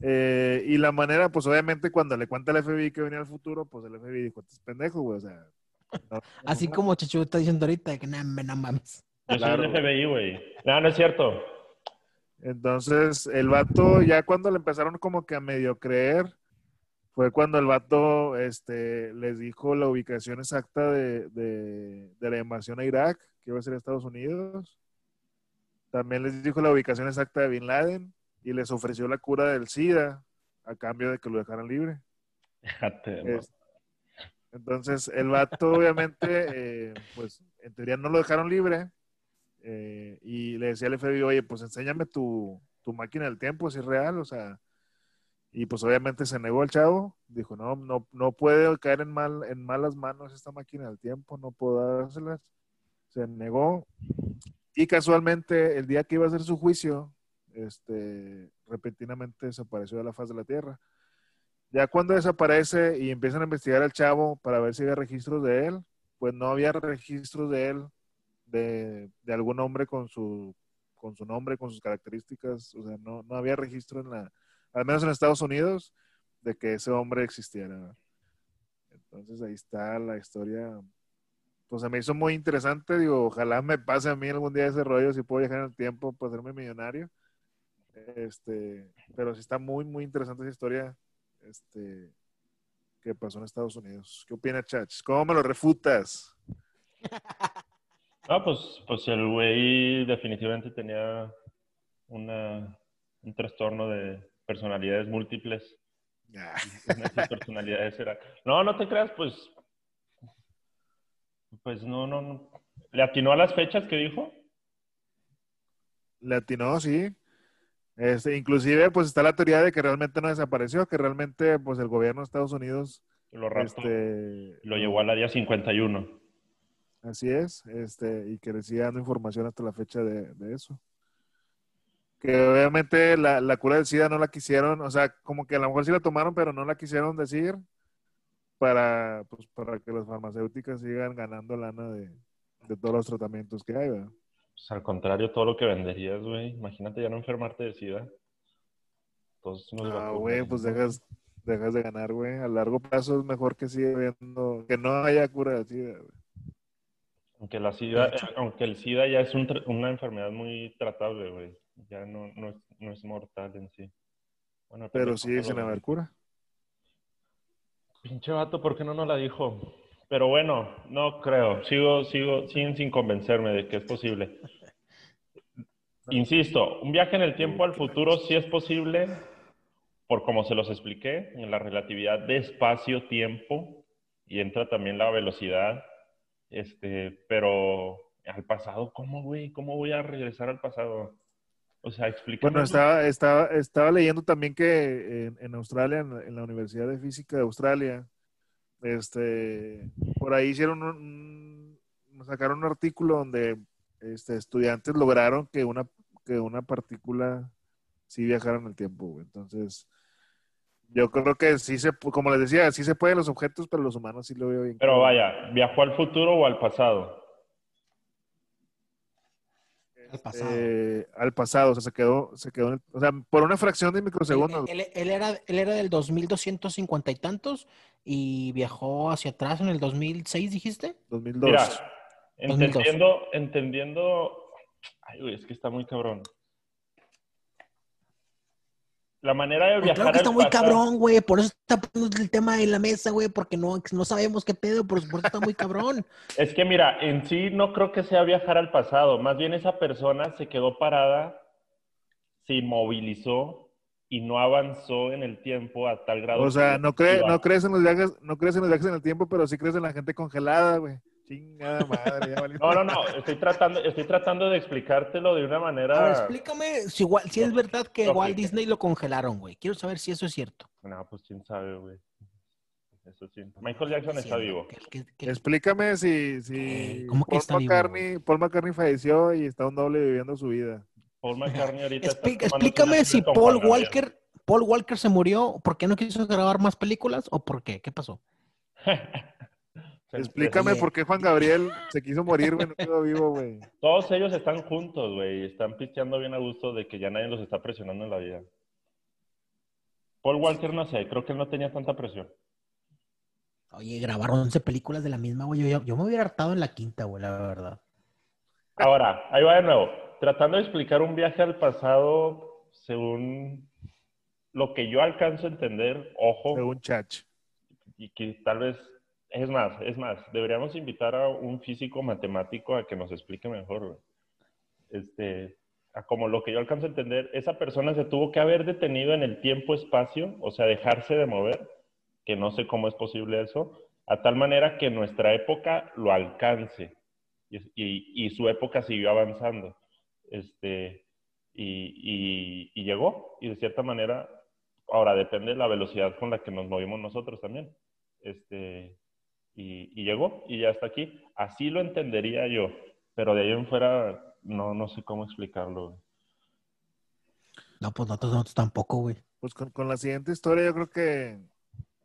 Eh, y la manera, pues obviamente cuando le cuenta al FBI que venía al futuro, pues el FBI dijo, es pendejo, güey, o sea. Así como Chichu está diciendo ahorita, que nada, no mames. Yo soy el FBI, güey. No, no es cierto. Entonces, el vato, ya cuando le empezaron como que a medio creer, fue cuando el vato este, les dijo la ubicación exacta de, de, de la invasión a Irak, que iba a ser Estados Unidos. También les dijo la ubicación exacta de Bin Laden y les ofreció la cura del SIDA a cambio de que lo dejaran libre. entonces, el vato, obviamente, eh, pues en teoría no lo dejaron libre eh, y le decía al FBI, oye, pues enséñame tu, tu máquina del tiempo, si es real, o sea. Y pues obviamente se negó el chavo, dijo, no, no, no puede caer en, mal, en malas manos esta máquina del tiempo, no puedo dárselas. se negó. Y casualmente, el día que iba a hacer su juicio, este, repentinamente desapareció de la faz de la Tierra. Ya cuando desaparece y empiezan a investigar al chavo para ver si había registros de él, pues no había registros de él, de, de algún hombre con su, con su nombre, con sus características. O sea, no, no había registro en la, al menos en Estados Unidos, de que ese hombre existiera. Entonces ahí está la historia. Pues se me hizo muy interesante. Digo, ojalá me pase a mí algún día ese rollo, si puedo viajar en el tiempo para hacerme millonario. Este, pero sí está muy, muy interesante esa historia este, que pasó en Estados Unidos. ¿Qué opina Chach? ¿Cómo me lo refutas? No, pues, pues el güey definitivamente tenía una, un trastorno de personalidades múltiples. Ah, sus personalidades era. No, no te creas, pues. Pues no, no, no. ¿Le atinó a las fechas que dijo? Le atinó, sí. Este, inclusive, pues está la teoría de que realmente no desapareció, que realmente, pues el gobierno de Estados Unidos Lo raptó. este, Lo llevó a la día 51. Así es, este, y que le dando información hasta la fecha de, de eso. Que obviamente la, la cura del SIDA no la quisieron, o sea, como que a lo mejor sí la tomaron, pero no la quisieron decir para, pues, para que las farmacéuticas sigan ganando lana de, de todos los tratamientos que hay, ¿verdad? Pues al contrario, todo lo que venderías, güey. Imagínate ya no enfermarte de SIDA. Nos Ah, vacunan. güey, pues dejas, dejas de ganar, güey. A largo plazo es mejor que siga habiendo, que no haya cura del SIDA, güey. Aunque, la SIDA, eh, aunque el SIDA ya es un una enfermedad muy tratable, güey. Ya no, no, es, no es mortal en sí. Bueno, Pero sí dicen lo haber veas. cura. Pinche vato, ¿por qué no nos la dijo? Pero bueno, no creo. Sigo, sigo, siguen sin convencerme de que es posible. Insisto, un viaje en el tiempo al futuro sí es posible, por como se los expliqué, en la relatividad de espacio-tiempo, y entra también la velocidad. Este, pero al pasado, ¿cómo, güey? ¿Cómo voy a regresar al pasado? O sea, explícame. Bueno, estaba, estaba, estaba leyendo también que en, en Australia, en, la- en la Universidad de Física de Australia, este, por ahí hicieron un, un- sacaron un artículo donde este, estudiantes lograron que una, que una partícula sí viajara en el tiempo, güey. Entonces, yo creo que sí se, como les decía, sí se pueden los objetos, pero los humanos sí lo veo bien. Pero vaya, ¿viajó al futuro o al pasado? Al pasado. Eh, al pasado, o sea, se quedó, se quedó, en el- o sea, por una fracción de microsegundos. Él, él- él era, él era del 2250 y tantos y viajó hacia atrás en el 2006, dijiste. 2002. Mira, 2002. entendiendo, entendiendo. Ay, güey, es que está muy cabrón. La manera de Pues viajar claro que está al muy pasado- cabrón, güey. Por eso está poniendo el tema en la mesa, güey, porque no, no sabemos qué pedo, por, eso está muy cabrón. Es que mira, en sí no creo que sea viajar al pasado. Más bien esa persona se quedó parada, se inmovilizó y no avanzó en el tiempo a tal grado. O sea, que no, cree, no crees en los viajes, no crees en los viajes en el tiempo, pero sí crees en la gente congelada, güey. Chingada madre, ya. No, no, no. Estoy tratando, estoy tratando de explicártelo de una manera. Ver, explícame si, igual, si es verdad que No, Walt. Disney lo congelaron, güey. Quiero saber si eso es cierto. No, pues quién sabe, güey. Eso sí. Michael Jackson está vivo. Explícame si, si Eh, ¿cómo que Paul, está vivo, McCartney, Paul McCartney falleció y está un doble viviendo su vida. Paul McCartney ahorita está explícame si Paul Juan Gabriel. Walker, Paul Walker se murió, ¿por qué no quiso grabar más películas o por qué? ¿Qué pasó? Explícame por qué Juan Gabriel se quiso morir, güey, no quedó vivo, güey. Todos ellos están juntos, güey. Están pisteando bien a gusto de que ya nadie los está presionando en la vida. Paul Walker, no sé, creo que él no tenía tanta presión. Oye, grabar 11 películas de la misma, güey. Yo me hubiera hartado en la quinta, güey, la verdad. Ahora, ahí va de nuevo. Tratando de explicar un viaje al pasado según lo que yo alcanzo a entender, ojo, Según Chach. y que tal vez, es más, es más, deberíamos invitar a un físico matemático a que nos explique mejor. Este, como lo que yo alcanzo a entender, esa persona se tuvo que haber detenido en el tiempo-espacio, o sea, dejarse de mover, que no sé cómo es posible eso, a tal manera que nuestra época lo alcance y, su época siguió avanzando. Este, y- y llegó, y de cierta manera, ahora depende de la velocidad con la que nos movimos nosotros también. Este, y, y llegó, y ya está aquí. Así lo entendería yo. pero de ahí en fuera no, no sé cómo explicarlo. güey. No, pues nosotros, nosotros tampoco, güey. Pues con, con la siguiente historia yo creo que,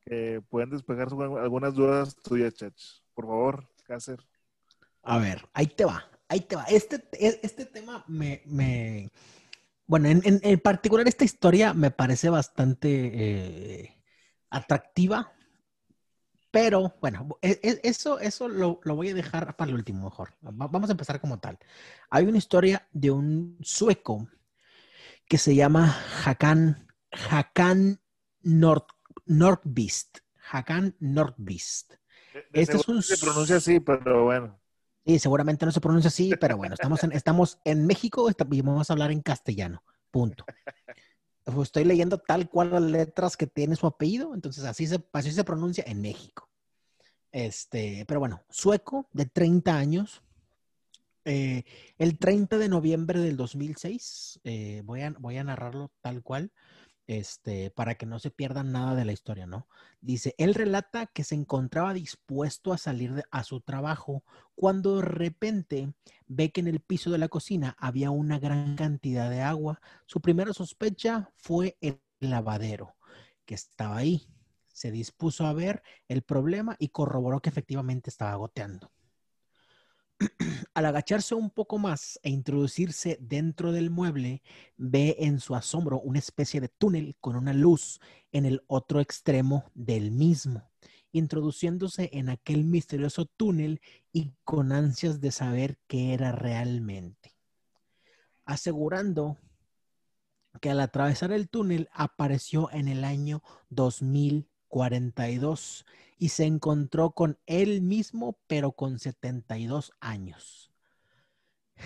que pueden despejar algunas dudas tuyas, Chach. Por favor, Cácer. A ver, ahí te va, ahí te va. Este, este tema me, me- bueno, en, en- en particular esta historia me parece bastante eh, atractiva, pero bueno, e- e- eso, eso lo, lo voy a dejar para el último mejor. Va- Vamos a empezar como tal. Hay una historia de un sueco que se llama Hakan, Hakan Nord, Nordbist. Hakan Nordbist. De- Este es un Se pronuncia así, pero bueno. Sí, seguramente no se pronuncia así, pero bueno, estamos en, estamos en México y vamos a hablar en castellano. Punto. Estoy leyendo tal cual las letras que tiene su apellido, entonces así se, así se pronuncia en México. Este, pero bueno, sueco de 30 años. Eh, el 30 de noviembre del 2006, eh, voy, a, voy a narrarlo tal cual, este, para que no se pierdan nada de la historia, ¿no? Dice, él relata que se encontraba dispuesto a salir a su trabajo cuando de repente ve que en el piso de la cocina había una gran cantidad de agua. Su primera sospecha fue el lavadero que estaba ahí. Se dispuso a ver el problema y corroboró que efectivamente estaba goteando. Al agacharse un poco más e introducirse dentro del mueble, ve en su asombro una especie de túnel con una luz en el otro extremo del mismo, introduciéndose en aquel misterioso túnel y con ansias de saber qué era realmente, asegurando que al atravesar el túnel apareció en el año 2042 y se encontró con él mismo, pero con 72 años.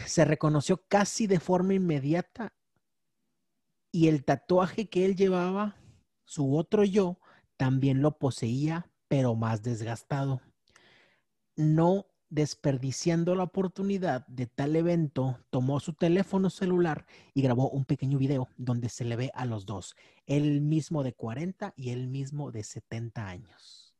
Se reconoció casi de forma inmediata y el tatuaje que él llevaba, su otro yo, también lo poseía, pero más desgastado. No desperdiciando la oportunidad de tal evento, tomó su teléfono celular y grabó un pequeño video donde se le ve a los dos, él mismo de 40 y él mismo de 70 años.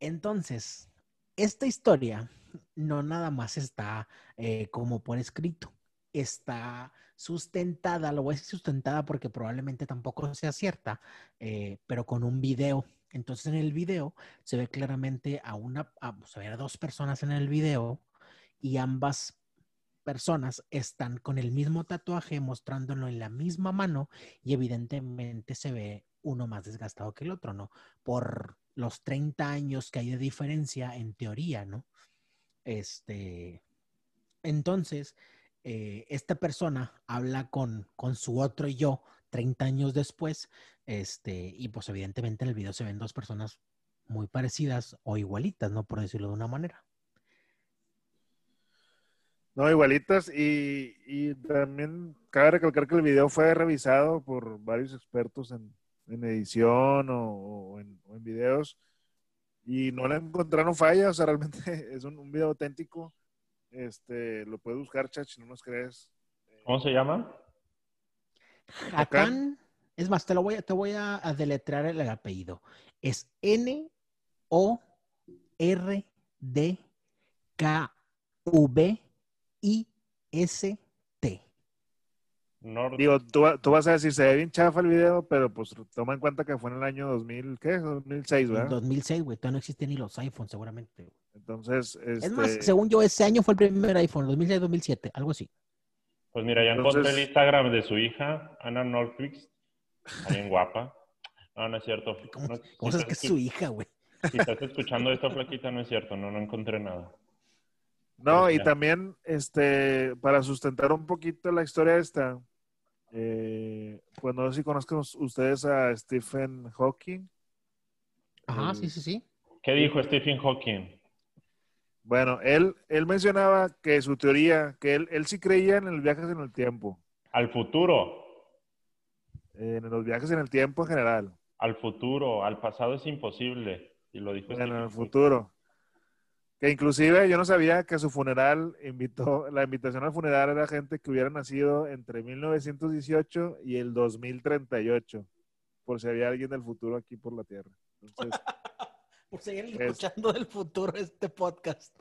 Entonces, esta historia no nada más está eh, como por escrito, está sustentada, lo voy a decir sustentada porque probablemente tampoco sea cierta, eh, pero con un video. Entonces en el video se ve claramente a una, se ve a dos personas en el video y ambas personas están con el mismo tatuaje mostrándolo en la misma mano y evidentemente se ve uno más desgastado que el otro, ¿no? Por los 30 años que hay de diferencia en teoría, ¿no? Este, entonces, eh, esta persona habla con, con su otro yo 30 años después, este, y pues evidentemente en el video se ven dos personas muy parecidas o igualitas, ¿no? Por decirlo de una manera. No, igualitas. Y, y también cabe recalcar que el video fue revisado por varios expertos en, en edición o, en, o en videos y no le encontraron falla. O sea, realmente es un, un video auténtico. Este, lo puedes buscar, chat, si no nos crees. ¿Cómo se llama? Hakan, es más, te lo voy a, te voy a, deletrear el apellido. Es N O R D K V I S. Nord- Digo, tú, va- tú vas a decir, se ve bien chafa el video, pero pues toma en cuenta que fue en el año 2000, ¿qué? 2006, En ¿verdad? 2006, güey, todavía no existían ni los iPhones, seguramente. güey. Entonces, este, Es más, según yo, ese año fue el primer iPhone, 2006-2007, algo así. Pues mira, ya Entonces- encontré el Instagram de su hija, Ana Nordquist. Está bien guapa. No, no es cierto. ¿Cómo, No, cómo si sabes que es estás su hija, güey? Si estás escuchando esta flaquita, no es cierto, no, no encontré nada. No, y también, este, para sustentar un poquito la historia esta, eh, pues no sé si conozcan us- ustedes a Stephen Hawking. Ajá, El- sí, sí, sí. ¿Qué dijo Stephen Hawking? Bueno, él, él mencionaba que su teoría, que él, él sí creía en los viajes en el tiempo, Al futuro, en los viajes en el tiempo en general, al futuro, al pasado es imposible. Y lo dijo bueno, en Stephen el Hawking. futuro. Que inclusive yo no sabía que a su funeral invitó, la invitación al funeral era gente que hubiera nacido entre 1918 y el 2038, por si había alguien del futuro aquí por la Tierra. Entonces, Por seguir Es- escuchando del futuro este podcast.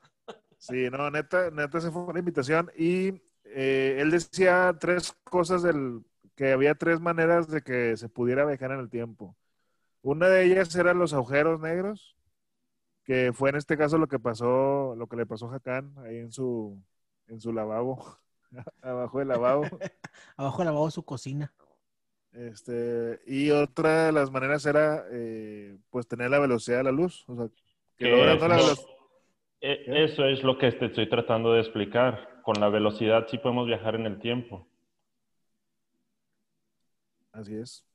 Sí, no, neta, neta, se fue una invitación y eh, él decía tres cosas del que había tres maneras de que se pudiera viajar en el tiempo. Una de ellas eran los agujeros negros, que fue en este caso lo que pasó, lo que le pasó a Hakan ahí en su, en su lavabo, abajo del lavabo. Abajo del lavabo de su cocina. Este, y otra de las maneras era eh, pues tener la velocidad de la luz. O sea, que logrando la eso- velocidad. E- Eso es lo que te estoy tratando de explicar. Con la velocidad sí podemos viajar en el tiempo. Así es.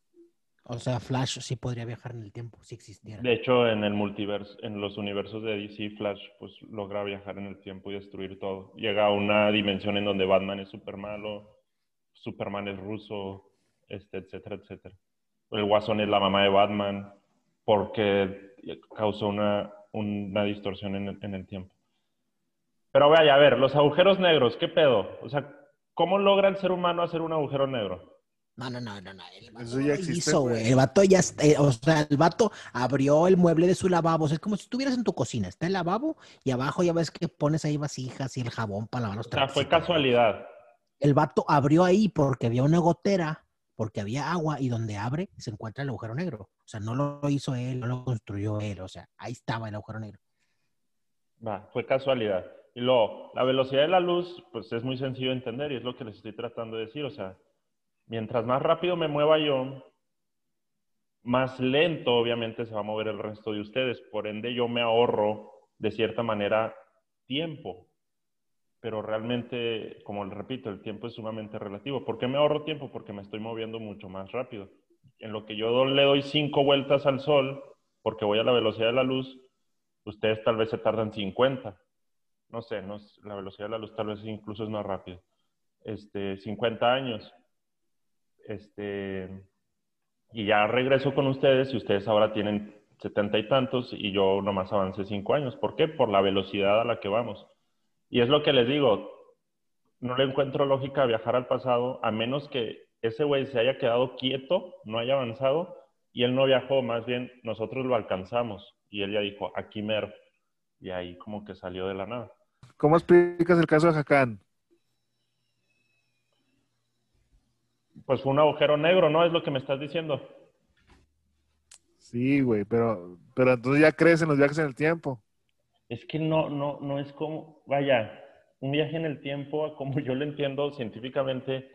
O sea, Flash sí podría viajar en el tiempo, si existiera. De hecho, en el multiverso, en los universos de DC, Flash pues logra viajar en el tiempo y destruir todo. Llega a una dimensión en donde Batman es súper malo, Superman es ruso, este, etcétera, etcétera. El Guasón es la mamá de Batman porque causó una, una distorsión en el, en el tiempo. Pero vaya, a ver, los agujeros negros, ¿qué pedo? O sea, ¿cómo logra el ser humano hacer un agujero negro? No, no, no, no, no. El vato Eso ya existe, hizo, güey. güey. El vato ya, está- eh, o sea, el vato abrió el mueble de su lavabo. O sea, es como si estuvieras en tu cocina. Está el lavabo y abajo ya ves que pones ahí vasijas y el jabón para lavar los O sea, fue trastes. casualidad. El vato abrió ahí porque había una gotera, porque había agua y donde abre se encuentra el agujero negro. O sea, no lo hizo él, no lo construyó él. O sea, ahí estaba el agujero negro. Va, fue casualidad. Y luego, la velocidad de la luz, pues es muy sencillo de entender y es lo que les estoy tratando de decir. O sea, mientras más rápido me mueva yo, más lento obviamente se va a mover el resto de ustedes. Por ende, yo me ahorro de cierta manera tiempo. Pero realmente, como les repito, el tiempo es sumamente relativo. ¿Por qué me ahorro tiempo? Porque me estoy moviendo mucho más rápido. En lo que yo le doy cinco vueltas al sol, porque voy a la velocidad de la luz, ustedes tal vez se tardan 50. No sé, no la velocidad de la luz tal vez incluso es más rápido. Este, 50 años. Este, y ya regreso con ustedes y ustedes ahora tienen 70 y tantos y yo nomás avancé 5 años. ¿Por qué? Por la velocidad a la que vamos. Y es lo que les digo, no le encuentro lógica viajar al pasado a menos que ese güey se haya quedado quieto, no haya avanzado y él no viajó, más bien nosotros lo alcanzamos y él ya dijo, aquí mero. Y ahí como que salió de la nada. ¿Cómo explicas el caso de Hakan? Pues fue un agujero negro, ¿no? Es lo que me estás diciendo. Sí, güey, pero, pero entonces ya crees en los viajes en el tiempo. Es que no, no, no es como, vaya, un viaje en el tiempo, como yo lo entiendo científicamente,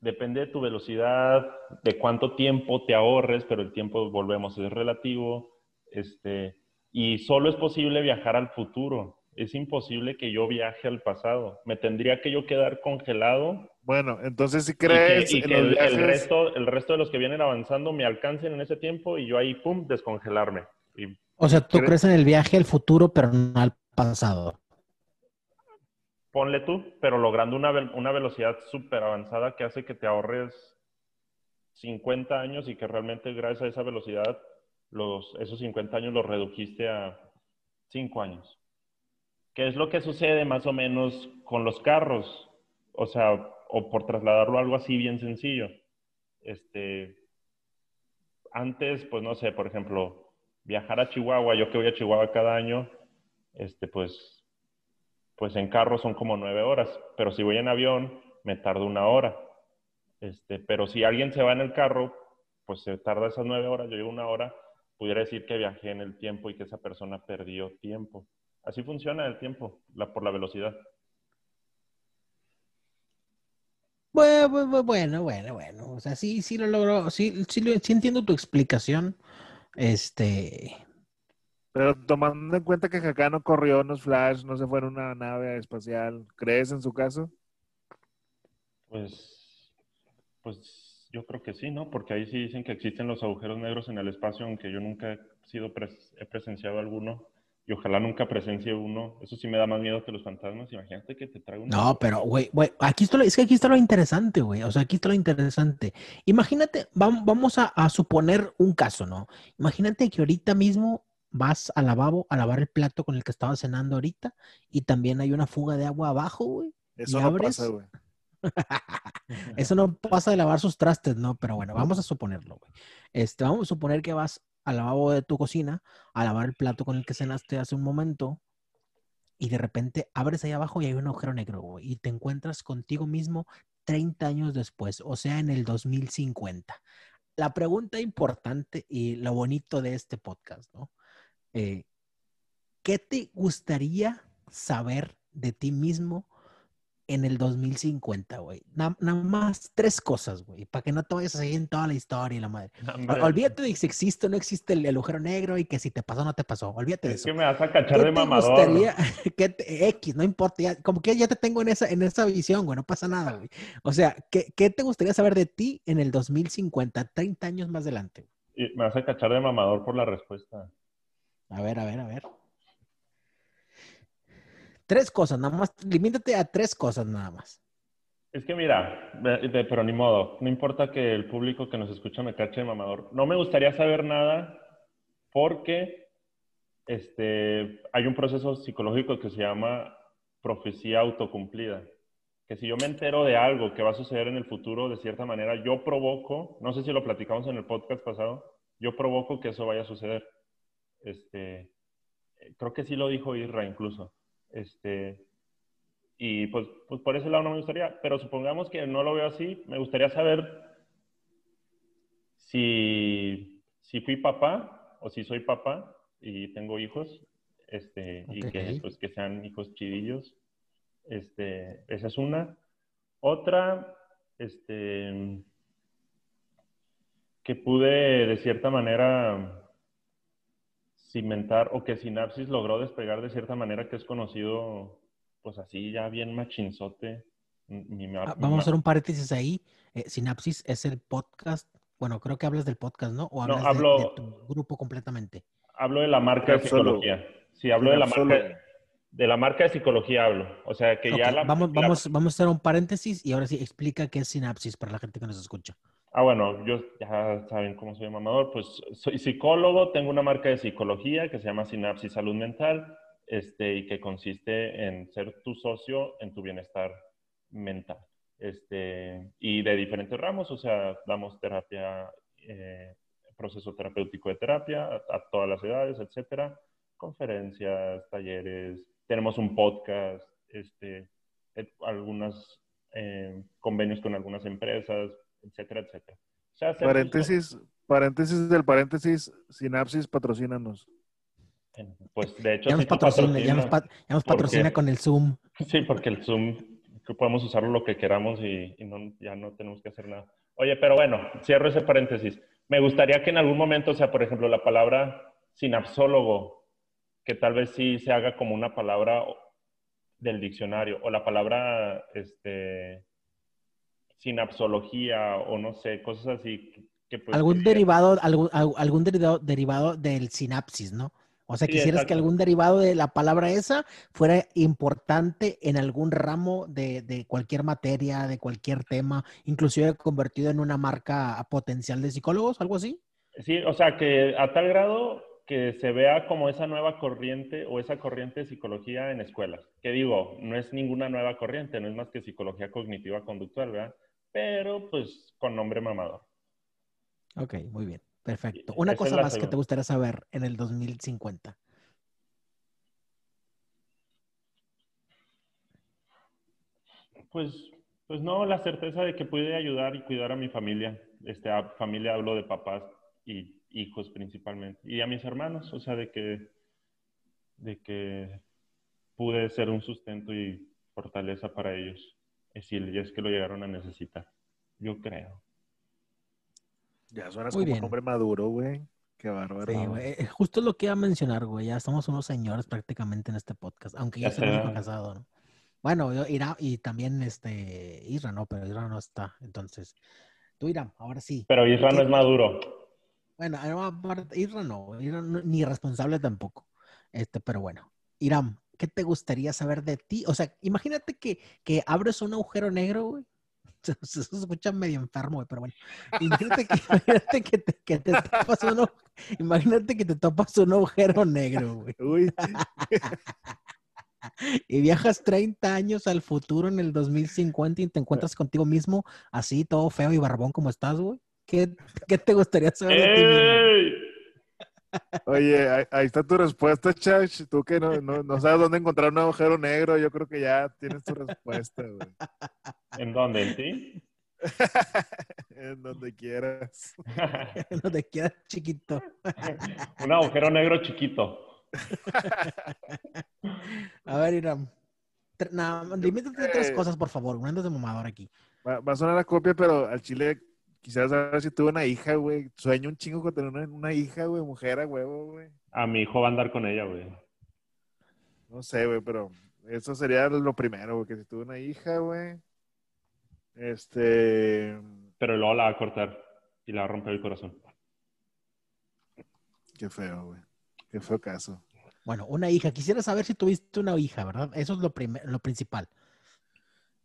depende de tu velocidad, de cuánto tiempo te ahorres, pero el tiempo, volvemos, es relativo, este, y solo es posible viajar al futuro. Es imposible que yo viaje al pasado. Me tendría que yo quedar congelado Bueno, entonces si y que, crees y que el, viajes, el resto, el resto de los que vienen avanzando me alcancen en ese tiempo y yo ahí, pum, descongelarme. Y O sea, tú ¿Crees? crees en el viaje al futuro, pero no al pasado. ponle tú, pero logrando una, ve- una velocidad súper avanzada que hace que te ahorres 50 años y que realmente gracias a esa velocidad los, esos 50 años los redujiste a 5 años. ¿Qué es lo que sucede más o menos con los carros? O sea, o por trasladarlo a algo así bien sencillo. Este, antes, pues no sé, por ejemplo, viajar a Chihuahua, yo que voy a Chihuahua cada año, este, pues pues en carro son como nueve horas, pero si voy en avión me tardo una hora. Este, pero si alguien se va en el carro, pues se tarda esas nueve horas, yo llevo una hora, pudiera decir que viajé en el tiempo y que esa persona perdió tiempo. Así funciona el tiempo, por la velocidad. Bueno, bueno, bueno, bueno, bueno. O sea, sí, sí lo logro, sí, sí, lo- sí entiendo tu explicación. Este, pero tomando en cuenta que Hakan no corrió, no es Flash, no se fue en una nave espacial, ¿crees en su caso? Pues, pues yo creo que sí, ¿no? Porque ahí sí dicen que existen los agujeros negros en el espacio, aunque yo nunca he sido pres- he presenciado alguno y ojalá nunca presencie uno. Eso sí me da más miedo que los fantasmas. Imagínate que te traiga un no, pero, güey, güey, aquí está lo, es que aquí está lo interesante, güey. O sea, aquí está lo interesante. Imagínate, vam- vamos a, a suponer un caso, ¿no? Imagínate que ahorita mismo vas al lavabo a lavar el plato con el que estabas cenando ahorita y también hay una fuga de agua abajo, güey. Eso ¿Y no abres? pasa, güey. Eso no pasa de lavar sus trastes, ¿no? Pero bueno, vamos a suponerlo, güey. Este, vamos a suponer que vas al lavabo de tu cocina a lavar el plato con el que cenaste hace un momento y de repente abres ahí abajo y hay un agujero negro, y te encuentras contigo mismo 30 años después, o sea, en el 2050. La pregunta importante y lo bonito de este podcast, ¿no? Eh, ¿Qué te gustaría saber de ti mismo en el 2050, güey. Nada más tres cosas, güey, para que no te vayas a seguir en toda la historia y la madre. Olvídate de si existe o no existe el, agujero negro y que si te pasó o no te pasó. Olvídate de eso. Es que me vas a cachar de mamador. Gustaría, X, no importa, como que ya te tengo en esa, en esa visión, güey, no pasa nada, güey. O sea, ¿qué, ¿qué, te gustaría saber de ti en el 2050, 30 años más adelante? Y me vas a cachar de mamador por la respuesta. A ver, a ver, a ver. Tres cosas, nada más, limítate a tres cosas nada más. Es que mira, pero ni modo, no importa que el público que nos escucha me cache de mamador. No me gustaría saber nada porque este, hay un proceso psicológico que se llama profecía autocumplida. Que si yo me entero de algo que va a suceder en el futuro, de cierta manera, yo provoco, no sé si lo platicamos en el podcast pasado, yo provoco que eso vaya a suceder. Este, creo que sí lo dijo Isra incluso. Este, y pues, pues por ese lado no me gustaría, pero supongamos que no lo veo así, me gustaría saber si, si fui papá o si soy papá y tengo hijos, este, y que, pues, que sean hijos chidillos. Este, esa es una. Otra, este, que pude de cierta manera cimentar o que Sinapsis logró despegar de cierta manera que es conocido, pues así ya bien machinzote. Ah, vamos a hacer un paréntesis ahí. Eh, Sinapsis es el podcast, bueno, creo que hablas del podcast, ¿no? O hablas hablo, de, tu grupo completamente. Hablo de la marca de psicología. Sí, hablo de la marca de la marca de psicología hablo. O sea que ya la, vamos, vamos, vamos a hacer un paréntesis y ahora sí explica qué es sinapsis para la gente que nos escucha. Ah, bueno, yo ya saben cómo soy mamador, pues soy psicólogo, tengo una marca de psicología que se llama Sinapsis Salud Mental, este, y que consiste en ser tu socio en tu bienestar mental. Este, y de diferentes ramos, o sea, damos terapia, eh, proceso terapéutico de terapia a, todas las edades, etcétera, conferencias, talleres, tenemos un podcast, este, algunos eh, convenios con algunas empresas, etcétera, etcétera. paréntesis, paréntesis del paréntesis, Sinapsis, patrocínanos. Pues de hecho, ya nos patrocina, ya nos, patrocina con el Zoom. Sí, porque el Zoom que podemos usarlo lo que queramos y, ya no tenemos que hacer nada. Oye, pero bueno, cierro ese paréntesis. Me gustaría que en algún momento, o sea, por ejemplo, la palabra sinapsólogo, que tal vez sí se haga como una palabra del diccionario, o la palabra este, sinapsología o no sé, cosas así. Que, pues, algún derivado, algún, algún derivado, derivado del sinapsis, ¿no? O sea, quisieras que algún derivado de la palabra esa fuera importante en algún ramo de, de, cualquier materia, de cualquier tema, inclusive convertido en una marca potencial de psicólogos, algo así. Sí, o sea, que a tal grado que se vea como esa nueva corriente o esa corriente de psicología en escuelas. Que digo, no es ninguna nueva corriente, no es más que psicología cognitiva conductual, ¿verdad? Pero pues con nombre mamador. Ok, muy bien. Perfecto. Una cosa más que te gustaría saber en el 2050. Pues, pues no, la certeza de que pude ayudar y cuidar a mi familia. Este, a familia hablo de papás y hijos principalmente. Y a mis hermanos, o sea, de que, de que pude ser un sustento y fortaleza para ellos si es que lo llegaron a necesitar. Yo creo. Ya suenas como un hombre maduro, güey. Qué bárbaro. Sí, güey. Eh, justo lo que iba a mencionar, güey. Ya somos unos señores prácticamente en este podcast, aunque ya, se lo casado, ¿no? Bueno, yo, Ira, y también este Isra, ¿no? Pero Isra no está. Entonces, tú, Ira, ahora sí. Pero Isra no es maduro. Bueno, Isra no, Isra no, ni responsable tampoco. Este, pero bueno. Iram, ¿qué te gustaría saber de ti? O sea, imagínate que, que abres un agujero negro, güey. Se, escucha medio enfermo, güey, pero bueno. Imagínate que, imagínate que, te, que te topas un, imagínate que te topas un agujero negro, güey. Uy. y viajas 30 años al futuro en el 2050 y te encuentras contigo mismo así, todo feo y barbón como estás, güey. ¿Qué, ¿Qué, te gustaría saber de ti mismo? Oye, ahí, ahí está tu respuesta, Chach. Tú que no, no, no sabes dónde encontrar un agujero negro, yo creo que ya tienes tu respuesta, güey. ¿En dónde? ¿En ti? en donde quieras. Donde queda chiquito. Un agujero negro chiquito. A ver, Iram. Limítate a tres cosas, por favor. No andes de mamador aquí. Va, va a sonar la copia, pero al chile quisiera saber si tuve una hija, güey. Sueño un chingo con tener una, una hija, güey, mujer a huevo, güey. A mi hijo va a andar con ella, güey. No sé, güey, pero eso sería lo primero, güey, que si tuve una hija, güey. Este. Pero luego la va a cortar y la va a romper el corazón. Qué feo, güey. Qué feo caso. Bueno, una hija. Quisiera saber si tuviste una hija, ¿verdad? Eso es lo, lo principal.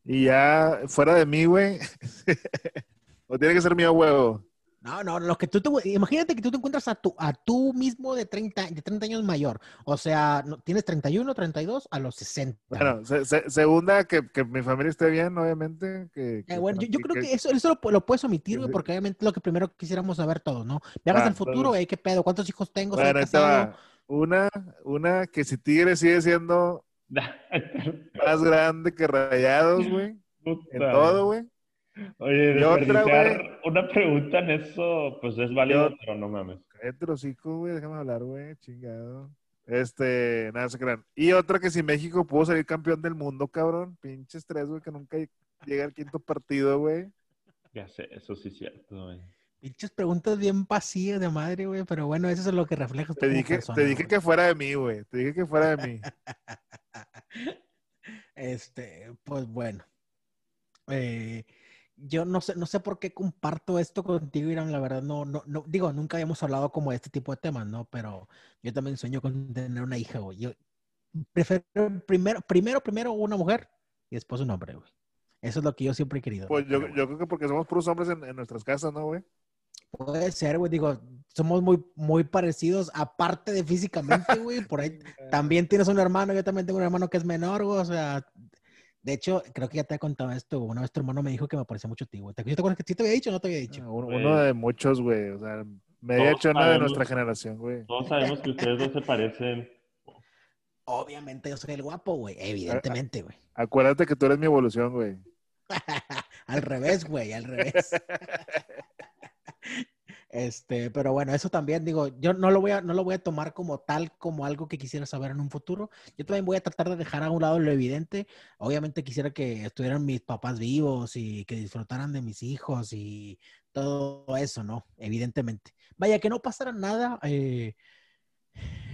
Y ya fuera de mí, güey. o tiene que ser mío, huevo. No, no, lo que tú te, imagínate que tú te encuentras a tú, a tú mismo de 30, de 30 años mayor. O sea, no- tienes 31, 32 a los 60. Bueno, se- se- segunda, que, que mi familia esté bien, obviamente. Que, Eh, bueno, yo, yo creo que eso, eso lo, pu- lo puedes omitir, güey, porque obviamente es lo que primero quisiéramos saber todos, ¿no? Viajas Ah, al futuro, entonces- güey, ¿qué pedo? ¿Cuántos hijos tengo? ¿Soy Bueno, casado? Una, una que si Tigre sigue siendo más grande que Rayados, güey. En todo, güey. Oye, desperdiciar una pregunta en eso, pues es válido, Yo- pero no mames. Cállate los hocico, güey. Déjame hablar, güey. Chingado. Este, nada, se crean. Y otra que si México pudo salir campeón del mundo, cabrón. Pinches tres, güey, que nunca llega al quinto partido, güey. Ya sé, eso sí es cierto, güey. Pinches preguntas bien vacías de madre, güey, pero bueno, eso es lo que refleja Te dije, te dije que fuera de mí, güey. Te dije que fuera de mí. Este, pues bueno. Eh, yo no sé, no sé por qué comparto esto contigo, Irán. La verdad, no, no, no, digo, nunca habíamos hablado como de este tipo de temas, ¿no? Pero yo también sueño con tener una hija, güey. Yo prefiero primero, primero, primero una mujer y después un hombre, güey. Eso es lo que yo siempre he querido. Pues yo, yo creo que porque somos puros hombres en, en nuestras casas, ¿no, güey? Puede ser, güey. Digo, somos muy, muy parecidos, aparte de físicamente, güey. Por ahí también tienes un hermano, yo también tengo un hermano que es menor, güey. O sea, de hecho, creo que ya te he contado esto. Una vez tu hermano me dijo que me parecía mucho a ti, güey. ¿Te, ¿Te acuerdas que sí te había dicho o no te había dicho? Ah, uno, de muchos, güey. O sea, media Todos chona de sabemos. nuestra generación, güey. Todos sabemos que ustedes dos se parecen. Obviamente yo soy el guapo, güey. Evidentemente, güey. Acuérdate que tú eres mi evolución, güey. al revés, güey, al revés. Este, pero bueno, eso también digo, yo no lo voy a, no lo voy a tomar como tal, como algo que quisiera saber en un futuro. Yo también voy a tratar de dejar a un lado lo evidente. Obviamente quisiera que estuvieran mis papás vivos y que disfrutaran de mis hijos y todo eso, ¿no? Evidentemente. Vaya, que no pasara nada eh,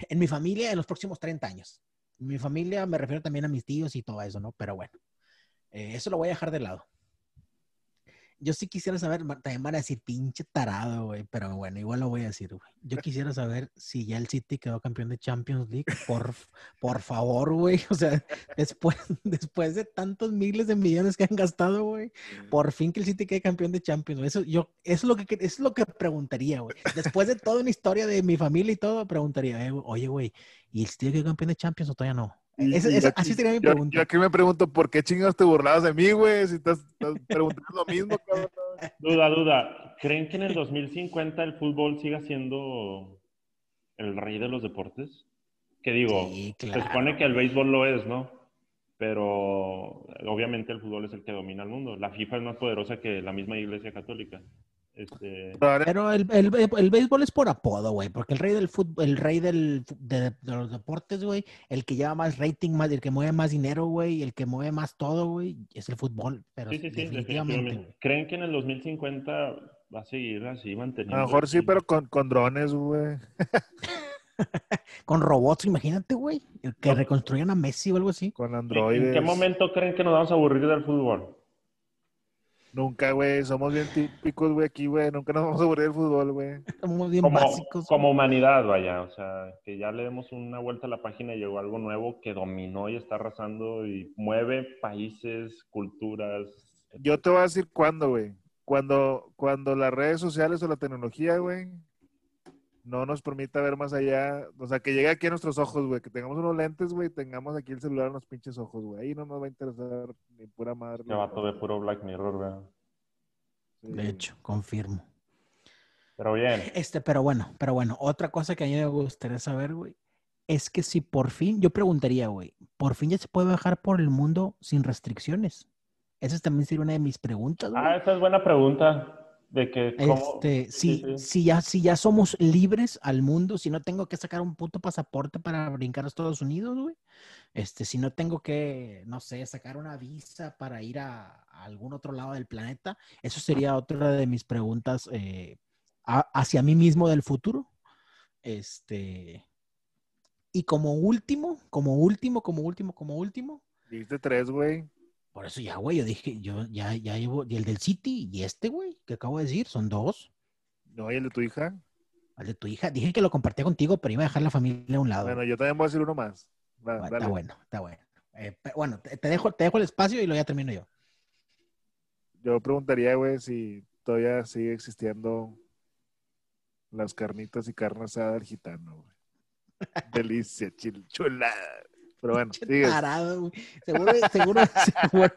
en mi familia en los próximos 30 años. Mi familia me refiero también a mis tíos y todo eso, ¿no? Pero bueno, eh, eso lo voy a dejar de lado. Yo sí quisiera saber, también van a decir pinche tarado, güey, pero bueno, igual lo voy a decir, güey. Yo quisiera saber si ya el City quedó campeón de Champions League, por, por favor, güey. O sea, después, después de tantos miles de millones que han gastado, güey, por fin que el City quede campeón de Champions, güey. Eso, yo, eso es lo que, eso es lo que preguntaría, güey. Después de toda una historia de mi familia y todo, preguntaría, eh, oye, güey, ¿y el City quedó campeón de Champions o todavía no? Y- y esa- aquí- así sería mi yo- pregunta. Yo, aquí me pregunto, ¿por qué chingados te burlabas de mí, güey? Si estás, estás preguntando lo mismo, cabrón. Duda, duda. ¿Creen que en el 2050 el fútbol siga siendo el rey de los deportes? Que digo, Sí, se supone que el béisbol lo es, ¿no? Pero obviamente el fútbol es el que domina el mundo. La FIFA es más poderosa que la misma Iglesia Católica. Este, Pero el, el, el béisbol es por apodo, güey, porque el rey del fútbol, el rey del, de, de los deportes, güey, el que lleva más rating, más, el que mueve más dinero, güey, el que mueve más todo, güey, es el fútbol, pero sí, sí, sí, definitivamente. ¿Creen que en el 2050 va a seguir así manteniendo? A lo mejor sí, pero con, con drones, güey. Con robots, imagínate, güey, el que No. reconstruyan a Messi o algo así. Con ¿En androides. qué momento creen que nos vamos a aburrir del fútbol? Nunca, güey. Somos bien típicos, güey, aquí, güey. Nunca nos vamos a aburrir del fútbol, güey. Somos bien Como, básicos. como humanidad, vaya. O sea, que ya le demos una vuelta a la página y llegó algo nuevo que dominó y está arrasando y mueve países, culturas. Yo te voy a decir cuándo, güey. Cuando, cuando las redes sociales o la tecnología, güey, no nos permita ver más allá. O sea, que llegue aquí a nuestros ojos, güey. Que tengamos unos lentes, güey. Tengamos aquí el celular en los pinches ojos, güey. Ahí no nos va a interesar ni pura madre. Que vato de puro Black Mirror. Sí. De hecho, confirmo. Pero bien. Este, pero bueno, pero bueno, otra cosa que a mí me gustaría saber, güey, es que si por fin, yo preguntaría, güey, por fin ya se puede viajar por el mundo sin restricciones. Esa también sería una de mis preguntas, güey. Ah, esa es buena pregunta. De que, ¿cómo? Este, Sí, si, sí. si ya, si ya somos libres al mundo, si no tengo que sacar un puto pasaporte para brincar a Estados Unidos, güey. Este, si no tengo que, no sé, sacar una visa para ir a, a algún otro lado del planeta, eso sería otra de mis preguntas eh, a- hacia mí mismo del futuro. Este, y como último, como último, como último, como último, Dijiste tres, güey. Por eso ya, güey, yo dije, yo ya, ya llevo, y el del City y este, güey, que acabo de decir, son dos. No, y el de tu hija. Al de tu hija, dije que lo compartía contigo, pero iba a dejar la familia a un lado. Bueno, yo también voy a decir uno más. Bueno, está bueno, está bueno. Eh, bueno, te, te dejo, te dejo el espacio y luego ya termino yo. Yo preguntaría, güey, si todavía sigue existiendo las carnitas y carne asada del gitano, güey. Delicia, chulada. Pero bueno, tarado, güey. Seguro, seguro, seguro.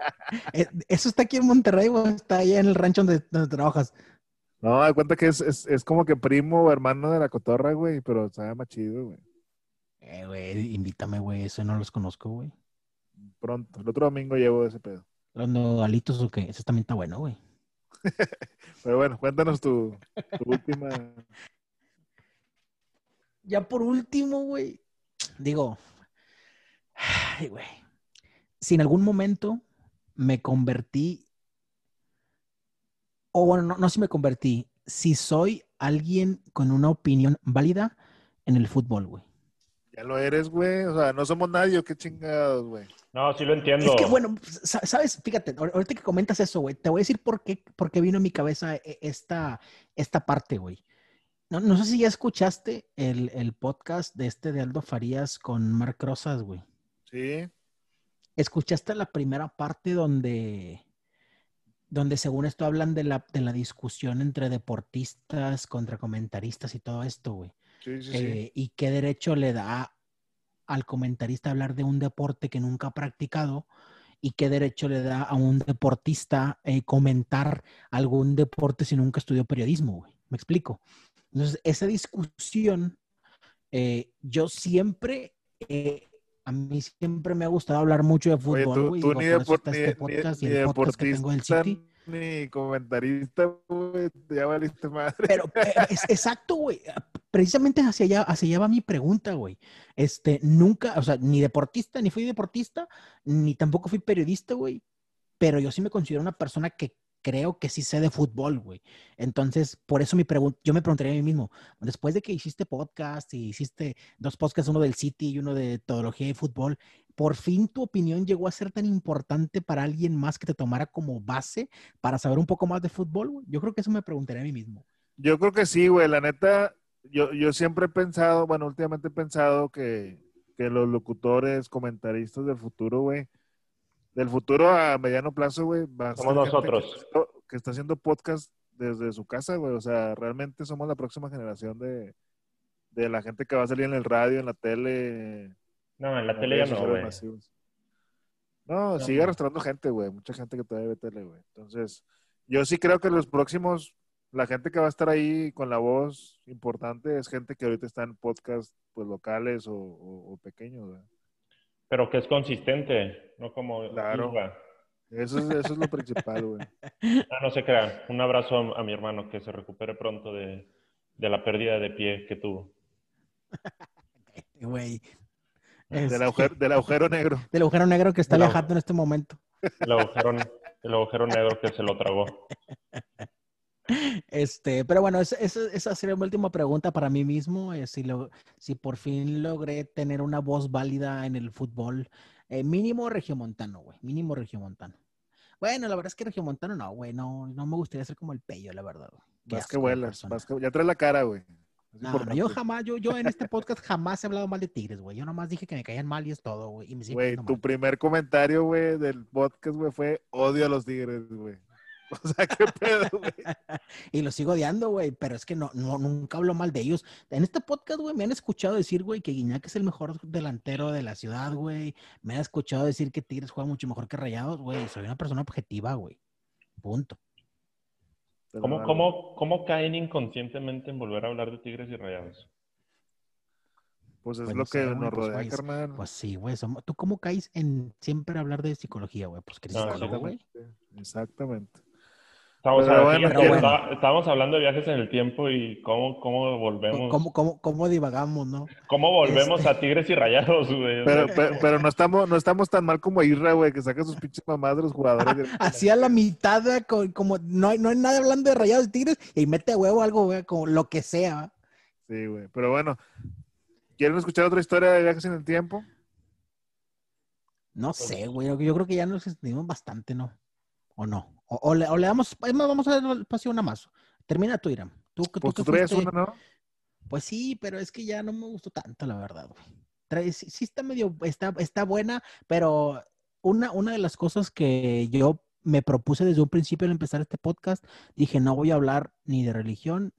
¿Eso está aquí en Monterrey o está allá en el rancho donde, donde trabajas? No, da cuenta que es, es, es como que primo o hermano de la cotorra, güey, pero sabe más chido, güey. Eh, güey, invítame, güey, eso no los conozco, güey. Pronto. El otro domingo llevo ese pedo. ¿Los nogalitos o qué? Eso también está bueno, güey. Pero bueno, cuéntanos tu, tu última. Ya por último, güey, digo, ay, güey, si en algún momento me convertí, o bueno, no, no si me convertí, si soy alguien con una opinión válida en el fútbol, güey. Ya lo eres, güey. O sea, no somos nadie, qué chingados, güey. No, sí lo entiendo. Es que, bueno, sa- sabes, fíjate, ahor- ahorita que comentas eso, güey, te voy a decir por qué, por qué vino a mi cabeza e- esta, esta parte, güey. No, no sé si ya escuchaste el, el podcast de este de Aldo Farías con Marc Rosas, güey. Sí. ¿Escuchaste la primera parte donde, donde según esto hablan de la, de la discusión entre deportistas contra comentaristas y todo esto, güey? Sí, sí, sí. Eh, ¿Y qué derecho le da al comentarista hablar de un deporte que nunca ha practicado? ¿Y qué derecho le da a un deportista eh, comentar algún deporte si nunca estudió periodismo, güey? ¿Me explico? Entonces, esa discusión, eh, yo siempre, eh, a mí siempre me ha gustado hablar mucho de Oye, fútbol, tú, güey. tú ni, depor- este podcast ni y el podcast que tengo del City. ni comentarista, güey. Ya valiste madre. Pero eh, es, exacto, güey. Precisamente hacia allá, hacia allá va mi pregunta, güey. Este, nunca, o sea, ni deportista, ni fui deportista, ni tampoco fui periodista, güey. Pero yo sí me considero una persona que creo que sí sé de fútbol, güey. Entonces, por eso mi yo me preguntaría a mí mismo, después de que hiciste podcast y hiciste dos podcasts, uno del City y uno de todología y fútbol, ¿por fin tu opinión llegó a ser tan importante para alguien más que te tomara como base para saber un poco más de fútbol? Yo creo que eso me preguntaría a mí mismo. Yo creo que sí, güey. La neta, yo, yo siempre he pensado, bueno, últimamente he pensado que, que los locutores, comentaristas del futuro, güey, del futuro a mediano plazo, güey, va a Somos ser nosotros. Que, está haciendo- que está haciendo podcast desde su casa, güey. O sea, realmente somos la próxima generación de, de la gente que va a salir en el radio, en la tele. No, en la en tele ya no, güey. No, No, sigue no. arrastrando gente, güey. Mucha gente que todavía ve tele, güey. Entonces, yo sí creo que los próximos, la gente que va a estar ahí con la voz importante es gente que ahorita está en podcast pues locales o, o- o pequeños, güey. Pero que es consistente, no como Claro. Isla. Eso es, eso es lo principal, güey. Ah, no se crean. Un abrazo a, a mi hermano que se recupere pronto de, de la pérdida de pie que tuvo. Güey. Del Este, agujero, del agujero negro. del agujero negro que está Del viajando en este momento. El agujero, el agujero negro que se lo tragó. Este, pero bueno, esa, sería mi última pregunta para mí mismo. eh, si, lo, si por fin logré tener una voz válida en el fútbol, eh, mínimo regiomontano, güey. Mínimo regiomontano. Bueno, la verdad es que regiomontano no, güey. No, no me gustaría ser como el pello, la verdad. Más que vuelas. más que- ya traes la cara, güey. No, no, yo jamás, yo, yo en este podcast jamás he hablado mal de Tigres, güey. Yo nomás dije que me caían mal y es todo, güey. Güey, tu mal. primer comentario, güey, del podcast, güey, fue odio a los tigres, güey. O sea, qué pedo, güey. Y lo sigo odiando, güey, pero es que no, no, nunca hablo mal de ellos. En este podcast, güey, me han escuchado decir, güey, que Guiñac es el mejor delantero de la ciudad, güey. Me han escuchado decir que Tigres juega mucho mejor que Rayados, güey. Soy una persona objetiva, güey. Punto. ¿Cómo, cómo, ¿Cómo caen inconscientemente en volver a hablar de Tigres y Rayados? Pues es Pues lo no que nos pues, rodea, güey, es- carnal. Pues sí, güey. ¿Tú cómo caes en siempre hablar de psicología, güey? Pues que eres No, psicólogo, güey. Exactamente. Estamos, Pero está- estamos hablando de viajes en el tiempo y cómo, cómo volvemos. ¿Cómo, cómo, cómo divagamos, no? ¿Cómo volvemos a Tigres y Rayados, güey? Pero, pero, pero no estamos, no estamos tan mal como Irra, güey, que saca sus pinches mamás de los jugadores. Hacía la mitad, güey, co- como no hay, no hay nada hablando de rayados y tigres, y mete a huevo algo, güey, como lo que sea. Sí, güey. Pero bueno, ¿quieren escuchar otra historia de viajes en el tiempo? No sé, güey. Yo, yo creo que ya nos extendimos bastante, ¿no? ¿O no? O, o le, o le damos, es más, vamos a dar espacio una más. Termina tú, Iram. Tú, tú Pues tú traes fuiste- una, ¿no? Pues sí, pero es que ya no me gustó tanto, la verdad, güey. Trae- sí, sí está medio, está, está buena, pero una, una de las cosas que yo me propuse desde un principio al empezar este podcast, dije, no voy a hablar ni de religión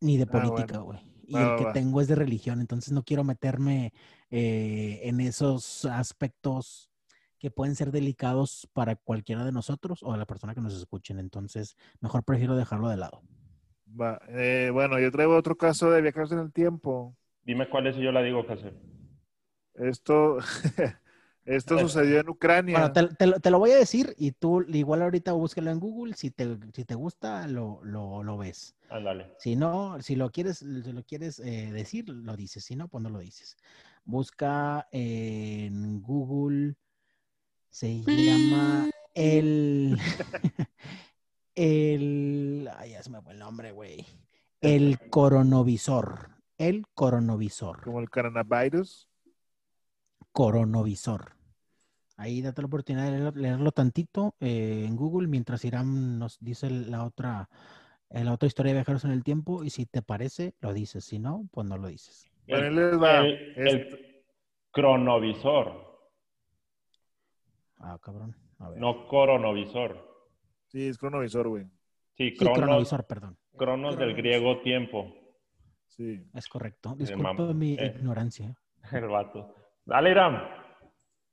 ni de Ah, política, bueno. güey. Y el que va. tengo es de religión, entonces no quiero meterme eh, en esos aspectos que pueden ser delicados para cualquiera de nosotros o a la persona que nos escuchen. Entonces, mejor prefiero dejarlo de lado. Va. Eh, bueno, yo traigo otro caso de viajes en el tiempo. Dime cuál es y yo la digo, Casio. Esto, esto sucedió en Ucrania. Bueno, te, te lo- te lo voy a decir y tú igual ahorita búsquelo en Google. Si te, si te gusta, lo, lo, lo ves. Ándale. Si no, si lo quieres, si lo quieres eh, decir, lo dices. Si no, pues no lo dices. Busca en Google. Se llama el. el. Ay, ya se me fue el nombre, güey. El coronovisor. El coronovisor. Como el coronavirus. Coronovisor. Ahí date la oportunidad de leerlo, leerlo tantito eh, en Google mientras Irán nos dice la otra, eh, la otra historia de viajeros en el tiempo y si te parece, lo dices. Si no, pues no lo dices. Bueno, El, ahí les va. el- el cronovisor, Ah, cabrón. A ver. no coronovisor. Sí, es cronovisor, güey. Sí, sí, cronos, cronovisor, perdón. cronos del Cronos. griego tiempo. Sí. Es correcto. Eh, Disculpa mi eh. ignorancia. El vato. Dale, Iram.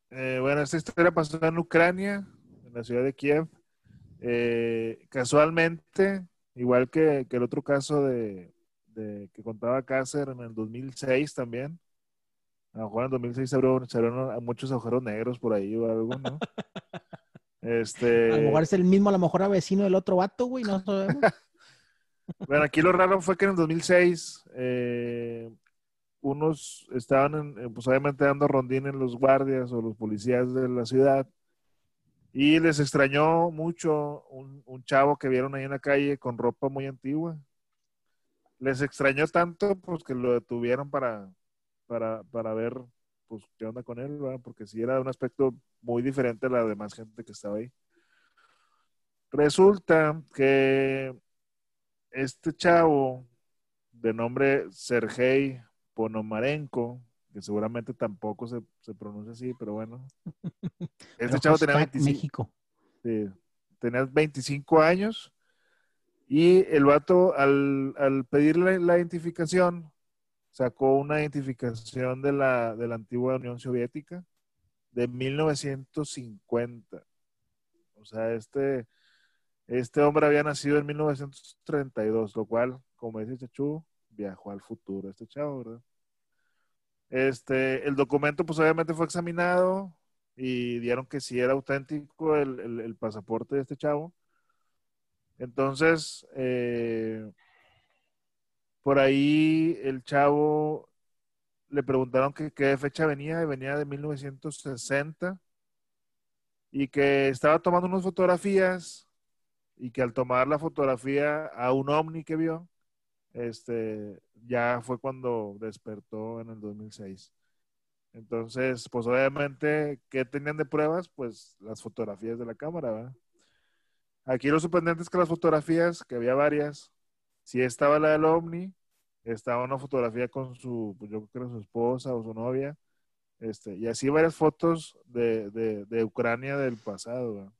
Eh, bueno, esta historia pasó en Ucrania, en la ciudad de Kiev. Eh, casualmente, igual que, que el otro caso de, de- que contaba Cácer en el 2006 también. A lo mejor en el 2006 se abrieron, se abrieron muchos agujeros negros por ahí o algo, ¿no? Este, A lo mejor es el mismo, a lo mejor a vecino del otro vato, güey, no sabemos. Bueno, aquí lo raro fue que en el 2006 eh, unos estaban, en- eh, pues obviamente dando rondines los guardias o los policías de la ciudad y les extrañó mucho un, un chavo que vieron ahí en la calle con ropa muy antigua. Les extrañó tanto pues que lo detuvieron para, para, para ver pues qué onda con él, ¿verdad? porque sí era un aspecto muy diferente a la demás gente que estaba ahí. Resulta que este chavo de nombre Sergei Ponomarenko, que seguramente tampoco se, se pronuncia así, pero bueno. Este Pero chavo tenía hashtag 25, México. sí, tenía 25 años y el vato al, al pedirle la identificación sacó una identificación de la, de la antigua Unión Soviética de 1950. O sea, este, este hombre había nacido en 1932, lo cual, como dice Chachu, viajó al futuro este chavo, ¿verdad? Este, el documento, pues obviamente fue examinado y dieron que sí era auténtico el, el- el pasaporte de este chavo. Entonces, eh, por ahí el chavo le preguntaron qué fecha venía y venía de 1960 y que estaba tomando unas fotografías y que al tomar la fotografía a un ovni que vio, este, ya fue cuando despertó en el 2006. Entonces, pues obviamente, ¿qué tenían de pruebas? Pues las fotografías de la cámara, ¿verdad? Aquí lo sorprendente es que las fotografías, que había varias, sí estaba la del ovni, estaba una fotografía con su, pues yo creo que su esposa o su novia, este, y así varias fotos de, de, de Ucrania del pasado.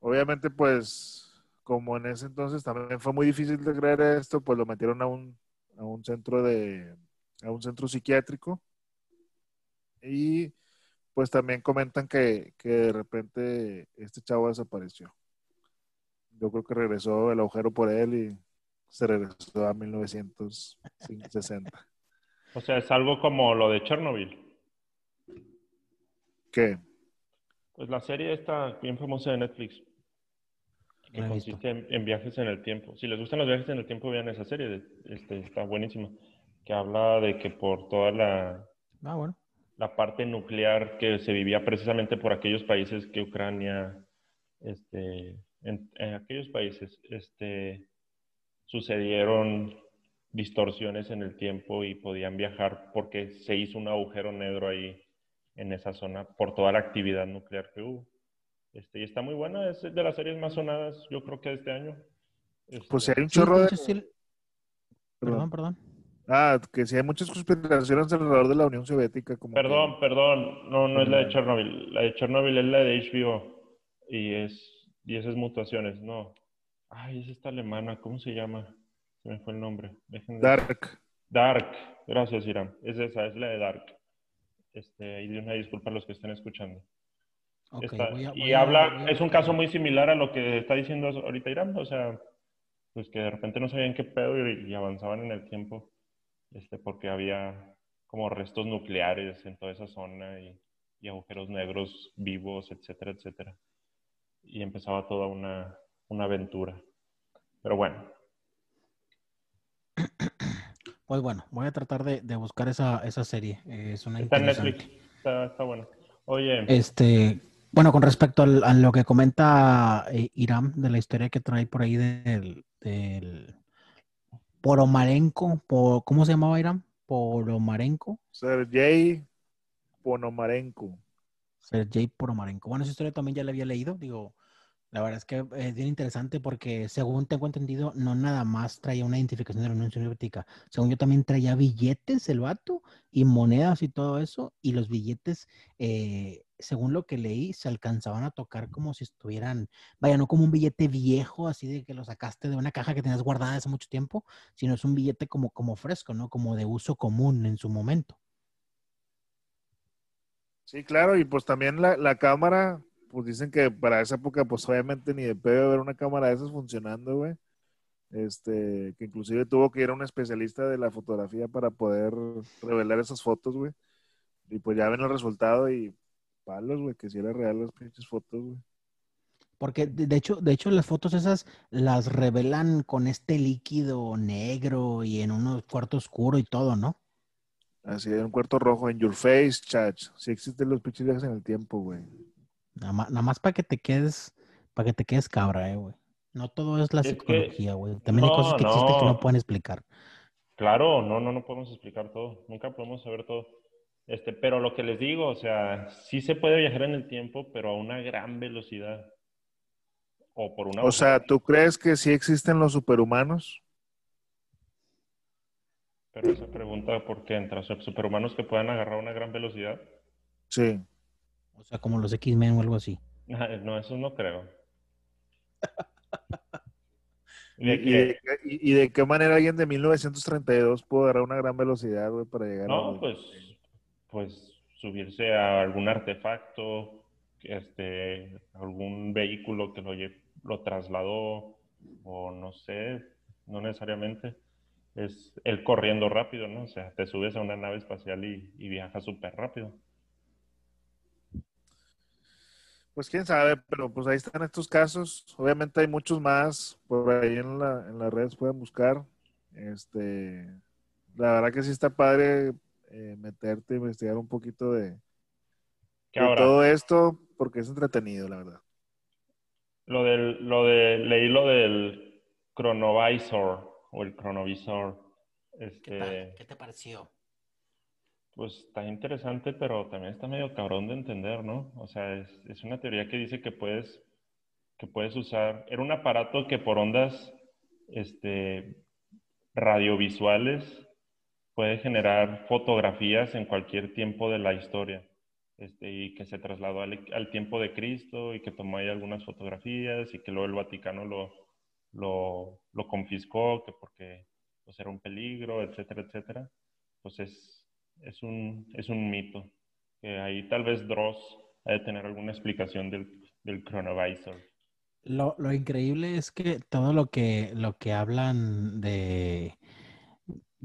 Obviamente, pues, como en ese entonces también fue muy difícil de creer esto, pues lo metieron a un, a un centro de, a un centro psiquiátrico. Y pues también comentan que, que de repente este chavo desapareció. Yo creo que regresó el agujero por él y se regresó a 1960. O sea, es algo como lo de Chernobyl. ¿Qué? Pues la serie está bien famosa de Netflix. Que consiste en, en viajes en el tiempo. Si les gustan los viajes en el tiempo, vean esa serie. de- Este, está buenísima. Que habla de que por toda la, Ah, bueno. la parte nuclear que se vivía precisamente por aquellos países que Ucrania, este, en, en aquellos países, este, sucedieron distorsiones en el tiempo y podían viajar porque se hizo un agujero negro ahí en esa zona por toda la actividad nuclear que hubo. Este, y está muy buena, es de las series más sonadas, yo creo que de este año. Pues si Este, hay un chorro de... entonces sí- Perdón, perdón. Ah, que si hay muchas conspiraciones alrededor de la Unión Soviética. Como que- Perdón, perdón, no, no es la de. Chernobyl. La de Chernobyl es la de HBO y es y esas mutaciones, no. Ay, es esta alemana, ¿cómo se llama? Se me fue el nombre. Déjenme- Dark. Dark, gracias, Irán. Es esa, es la de Dark. Este, y de una disculpa a los que estén escuchando. Ok, Está- voy a- y a- habla, a- es un caso muy similar a lo que está diciendo ahorita Irán, o sea, pues que de repente no sabían qué pedo y, y avanzaban en el tiempo, este, porque había como restos nucleares en toda esa zona y, y agujeros negros vivos, etcétera, etcétera. Y empezaba toda una, una aventura. Pero bueno, Pues bueno, voy a tratar de, de buscar esa, esa serie. Es una está en interesante. Netflix, está, está bueno. Oye, Este, bueno, con respecto al- a lo que comenta eh, Irán de la historia que trae por ahí del, del Poromarenko, po- ¿cómo se llamaba Irán? Poromarenko, Sergei Ponomarenko. Sergei Poromarenko. Bueno, esa historia también ya la había leído, digo, la verdad es que es bien interesante porque según tengo entendido, no nada más traía una identificación de la Unión Soviética, según yo también traía billetes el vato y monedas y todo eso, y los billetes, eh, según lo que leí, se alcanzaban a tocar como si estuvieran, vaya, no como un billete viejo, así de que lo sacaste de una caja que tenías guardada hace mucho tiempo, sino es un billete como, como fresco, ¿no? Como de uso común en su momento. Sí, claro, y pues también la, la cámara, pues dicen que para esa época, pues obviamente ni de pedo haber una cámara de esas funcionando, güey. Este, que inclusive tuvo que ir a un especialista de la fotografía para poder revelar esas fotos, güey. Y pues ya ven el resultado y palos, güey, que si era real las pinches fotos, güey. Porque de, hecho, de hecho las fotos esas las revelan con este líquido negro y en un cuarto oscuro y todo, ¿no? Así, un cuarto rojo, en your face, chat. Sí existen los pinches viajes en el tiempo, güey. Nada más, nada más para que te quedes, para que te quedes cabra, eh, güey. No todo es la Es psicología, güey. También hay cosas que existen que no. no pueden explicar. Claro, no, no, no podemos explicar todo, nunca podemos saber todo. Este, pero lo que les digo, o sea, sí se puede viajar en el tiempo, pero a una gran velocidad. O por una O sea, ¿tú crees que sí existen los superhumanos? Pero esa pregunta, ¿por qué entra? O sea, superhumanos que puedan agarrar una gran velocidad. Sí. O sea, como los X-Men o algo así. No, eso no creo. ¿Y, De y de, qué- y- y de qué manera alguien de 1932 pudo agarrar una gran velocidad, güey, para llegar a... No, pues, pues subirse a algún artefacto, este, algún vehículo que lo, lo trasladó, o no sé, no necesariamente. Es el corriendo rápido, ¿no? O sea, te subes a una nave espacial y, y viajas súper rápido. Pues quién sabe, pero pues ahí están estos casos. Obviamente hay muchos más por ahí en, la, en las redes pueden buscar. Este, la verdad que sí está padre eh, meterte, investigar un poquito de, todo esto, porque es entretenido, la verdad. lo del, lo de, leí lo del chronovisor o el chronovisor. Este, te pareció? Pues está interesante, pero también está medio cabrón de entender, ¿no? O sea, es, es una teoría que dice que puedes, que puedes usar, era un aparato que por ondas este, radiovisuales puede generar fotografías en cualquier tiempo de la historia. Este, y que se trasladó al, al tiempo de Cristo y que tomó ahí algunas fotografías y que luego el Vaticano lo, lo, lo confiscó, que porque pues, era un peligro, etcétera, etcétera. Pues es, es un, es un mito. Que ahí tal vez Dross ha de tener alguna explicación del, del chronovisor. Lo, lo increíble es que todo lo que, lo que hablan de,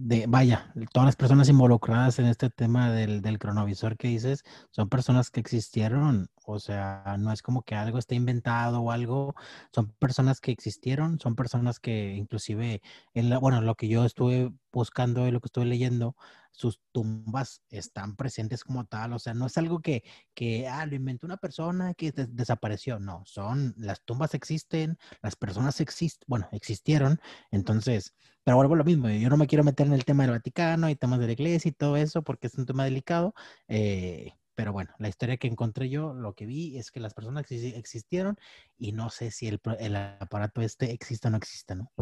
de, vaya, todas las personas involucradas en este tema del, del, cronovisor que dices, son personas que existieron, o sea, no es como que algo esté inventado o algo, son personas que existieron, son personas que inclusive, en la, bueno, lo que yo estuve buscando y lo que estuve leyendo, sus tumbas están presentes como tal, o sea, no es algo que, que ah, lo inventó una persona que desapareció, no, son, las tumbas existen, las personas existen, bueno, existieron, entonces, pero vuelvo a lo mismo, yo no me quiero meter en el tema del Vaticano y temas de la iglesia y todo eso, porque es un tema delicado, eh, pero bueno, la historia que encontré yo, lo que vi es que las personas existieron y no sé si el, aparato este existe o no existe, ¿no?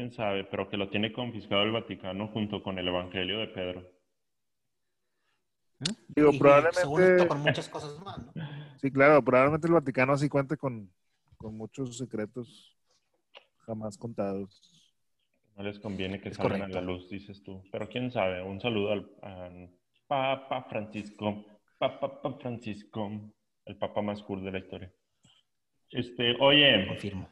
Quién sabe, pero que lo tiene confiscado el Vaticano junto con el Evangelio de Pedro. ¿Eh? Digo, probablemente. Con muchas cosas más, ¿no? Sí, claro, probablemente el Vaticano así cuente con, con muchos secretos jamás contados. No les conviene que salgan a la luz, dices tú. Pero quién sabe, un saludo al Papa Francisco. Papa Francisco, el papa más cool de la historia. Este, oye. Confirmo.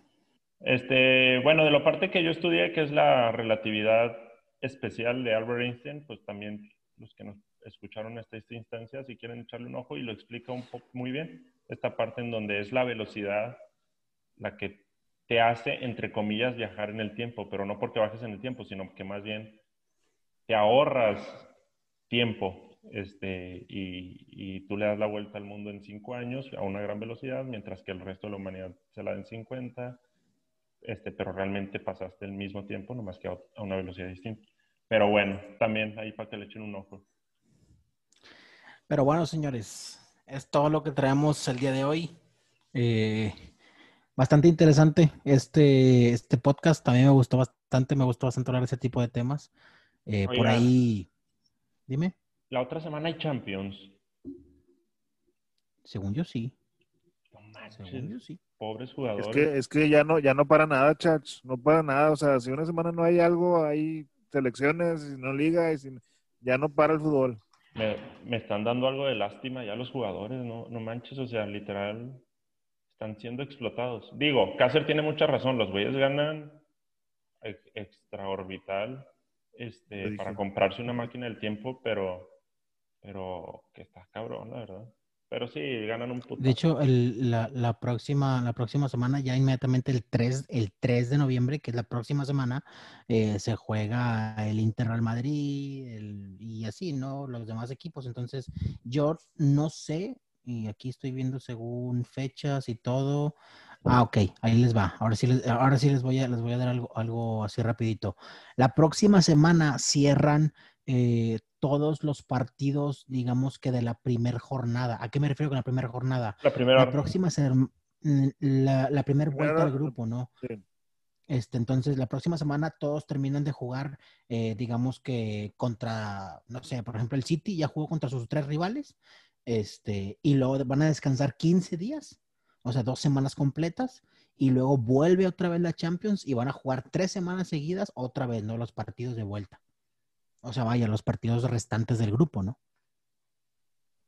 Este, bueno, de la parte que yo estudié, que es la relatividad especial de Albert Einstein, pues también los que nos escucharon esta, esta instancia, si quieren echarle un ojo y lo explica un poco muy bien, esta parte en donde es la velocidad la que te hace, entre comillas, viajar en el tiempo, pero no porque bajes en el tiempo, sino que más bien te ahorras tiempo este, y, y, tú le das la vuelta al mundo en cinco años a una gran velocidad, mientras que el resto de la humanidad se la da en 50 este, pero realmente pasaste el mismo tiempo, nomás que a, una velocidad distinta. Pero bueno, también ahí para que le echen un ojo. Pero bueno, señores, es todo lo que traemos el día de hoy. Eh, bastante interesante este, este podcast. También me gustó bastante, me gustó bastante hablar de ese tipo de temas. Eh, por ahí, dime. La otra semana hay Champions. Según yo sí. Según yo sí pobres jugadores. Es que, es que ya no, ya no para nada, chach, no para nada. O sea, si una semana no hay algo, hay selecciones, si no liga, y si, ya no para el fútbol. Me, me, están dando algo de lástima ya los jugadores, no, no manches, o sea, literal, están siendo explotados. Digo, Cácer tiene mucha razón, los güeyes ganan extraorbital este, para comprarse una máquina del tiempo, pero, pero que está cabrón, la verdad. Pero sí, ganan un De hecho, la, la, próxima, la próxima semana, ya inmediatamente el 3, el 3 de noviembre, que es la próxima semana, eh, se juega el Inter Real Madrid y así, ¿no? Los demás equipos. Entonces, yo no sé, y aquí estoy viendo según fechas y todo. Ah, ok, ahí les va. Ahora sí les, ahora sí les voy a, les voy a dar algo, algo así rapidito. La próxima semana cierran eh, todos los partidos, digamos que de la primera jornada. ¿A qué me refiero con la primera jornada? La primera. La próxima ser la, la primera vuelta del grupo, ¿no? Sí. Este, entonces, la próxima semana todos terminan de jugar, eh, digamos que contra, no sé, por ejemplo, el City ya jugó contra sus tres rivales, este, y luego van a descansar 15 días, o sea, dos semanas completas, y luego vuelve otra vez la Champions y van a jugar tres semanas seguidas otra vez, ¿no? Los partidos de vuelta. O sea, vaya, los partidos restantes del grupo, ¿no?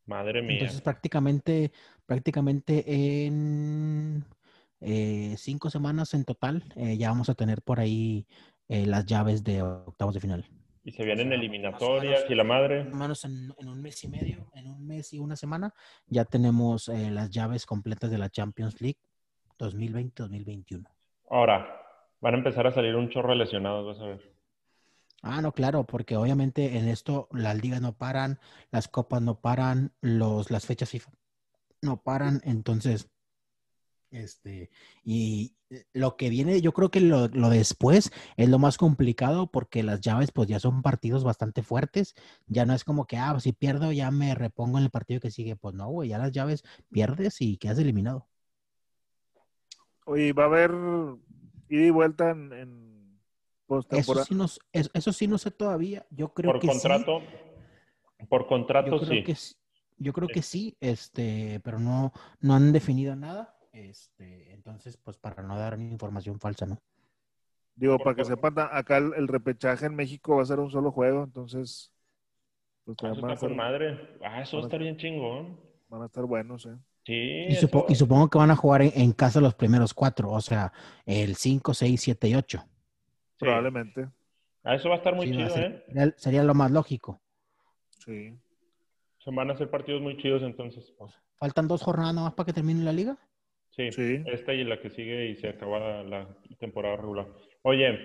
Madre mía. Entonces prácticamente, prácticamente en eh, cinco semanas en total eh, ya vamos a tener por ahí eh, las llaves de octavos de final. Y se vienen eliminatorias y la madre. Más en, en, un mes y medio, en un mes y una semana, ya tenemos las llaves completas de la Champions League 2020-2021. Ahora, van a empezar a salir un chorro lesionados, vas a ver. Ah, no, claro, porque obviamente en esto las ligas no paran, las copas no paran, los, las fechas FIFA no paran, entonces, este, y lo que viene, yo creo que lo, lo, después es lo más complicado porque las llaves pues ya son partidos bastante fuertes, ya no es como que, ah, si pierdo ya me repongo en el partido que sigue, pues no, güey, ya las llaves pierdes y quedas eliminado. Oye, va a haber ida y vuelta en eso sí, no, eso sí no sé todavía. Yo creo por que contrato, sí. Por contrato, yo creo sí. Que, yo creo que sí, este, pero no, no han definido nada. Este, entonces, pues para no dar información falsa, ¿no? Digo, para que sepan, acá el, repechaje en México va a ser un solo juego, entonces. Pues, ah, eso está madre. Ah, eso va a estar bien chingón. Van a estar buenos, ¿eh? Sí. Y, supo- eso- y supongo que van a jugar en, en casa los primeros cuatro, o sea, el 5, 6, 7 y 8. Probablemente. Ah, eso va a estar muy Sí, a chido, ser- ¿eh? sería, sería lo más lógico. Sí. Se van a hacer partidos muy chidos entonces. Faltan dos jornadas nomás para que termine la liga. Sí, Sí. esta y la que sigue y se acaba la, la temporada regular. Oye,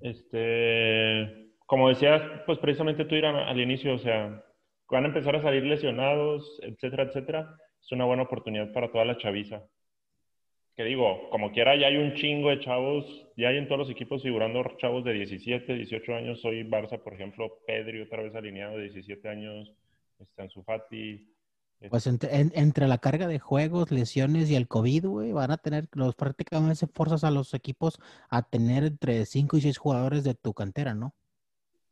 este, como decías, pues precisamente tú ir a- al inicio, o sea, van a empezar a salir lesionados, etcétera, etcétera. Es una buena oportunidad para toda la chaviza. Que digo, como quiera, ya hay un chingo de chavos, ya hay en todos los equipos figurando chavos de 17, 18 años. Soy Barça, por ejemplo, Pedri otra vez alineado de 17 años, está en su Fati. Pues entre, en- entre la carga de juegos, lesiones y el COVID, güey, van a tener, los prácticamente se forzas a los equipos a tener entre 5 y 6 jugadores de tu cantera, ¿no?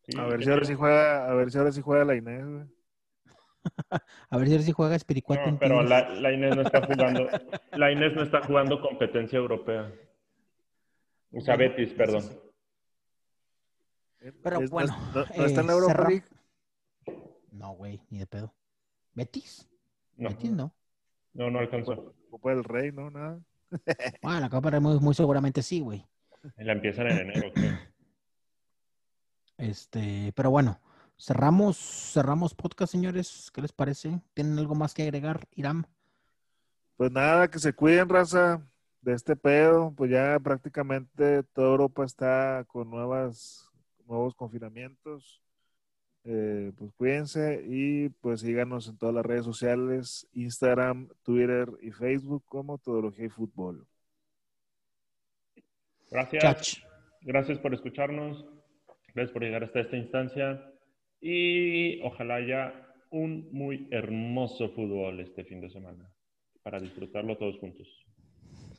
Sí, A ver si ahora sí juega, a ver si ahora sí juega la Inés, güey. A ver si juega Espiricueta No, pero la, la Inés no está jugando. La Inés no está jugando competencia europea. O sea, Betis, perdón. Pero Es- no- bueno, no, no está en la eh, Europa cerra- League. No, güey, ni de pedo. ¿Betis? No, Betis no. no, no alcanzó. Copa del Rey, no, nada. Bueno, la Copa del Rey muy, muy seguramente sí, güey. La empiezan en enero, creo. Este, pero bueno, cerramos, cerramos podcast, señores. ¿Qué les parece? ¿Tienen algo más que agregar, Iram? Pues nada, que se cuiden, raza, de este pedo. Pues ya prácticamente toda Europa está con nuevas, nuevos confinamientos. Eh, pues cuídense y pues síganos en todas las redes sociales, Instagram, Twitter y Facebook como Todología y Fútbol. Gracias. Chach. Gracias por escucharnos. Gracias por llegar hasta esta instancia. Y ojalá haya un muy hermoso fútbol este fin de semana para disfrutarlo todos juntos.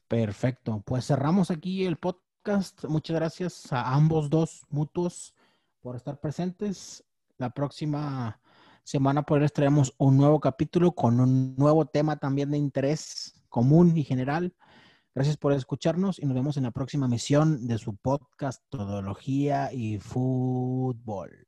Perfecto. Pues cerramos aquí el podcast. Muchas gracias a ambos dos mutuos por estar presentes. La próxima semana por les traemos un nuevo capítulo con un nuevo tema también de interés común y general. Gracias por escucharnos y nos vemos en la próxima misión de su podcast Todología y Fútbol.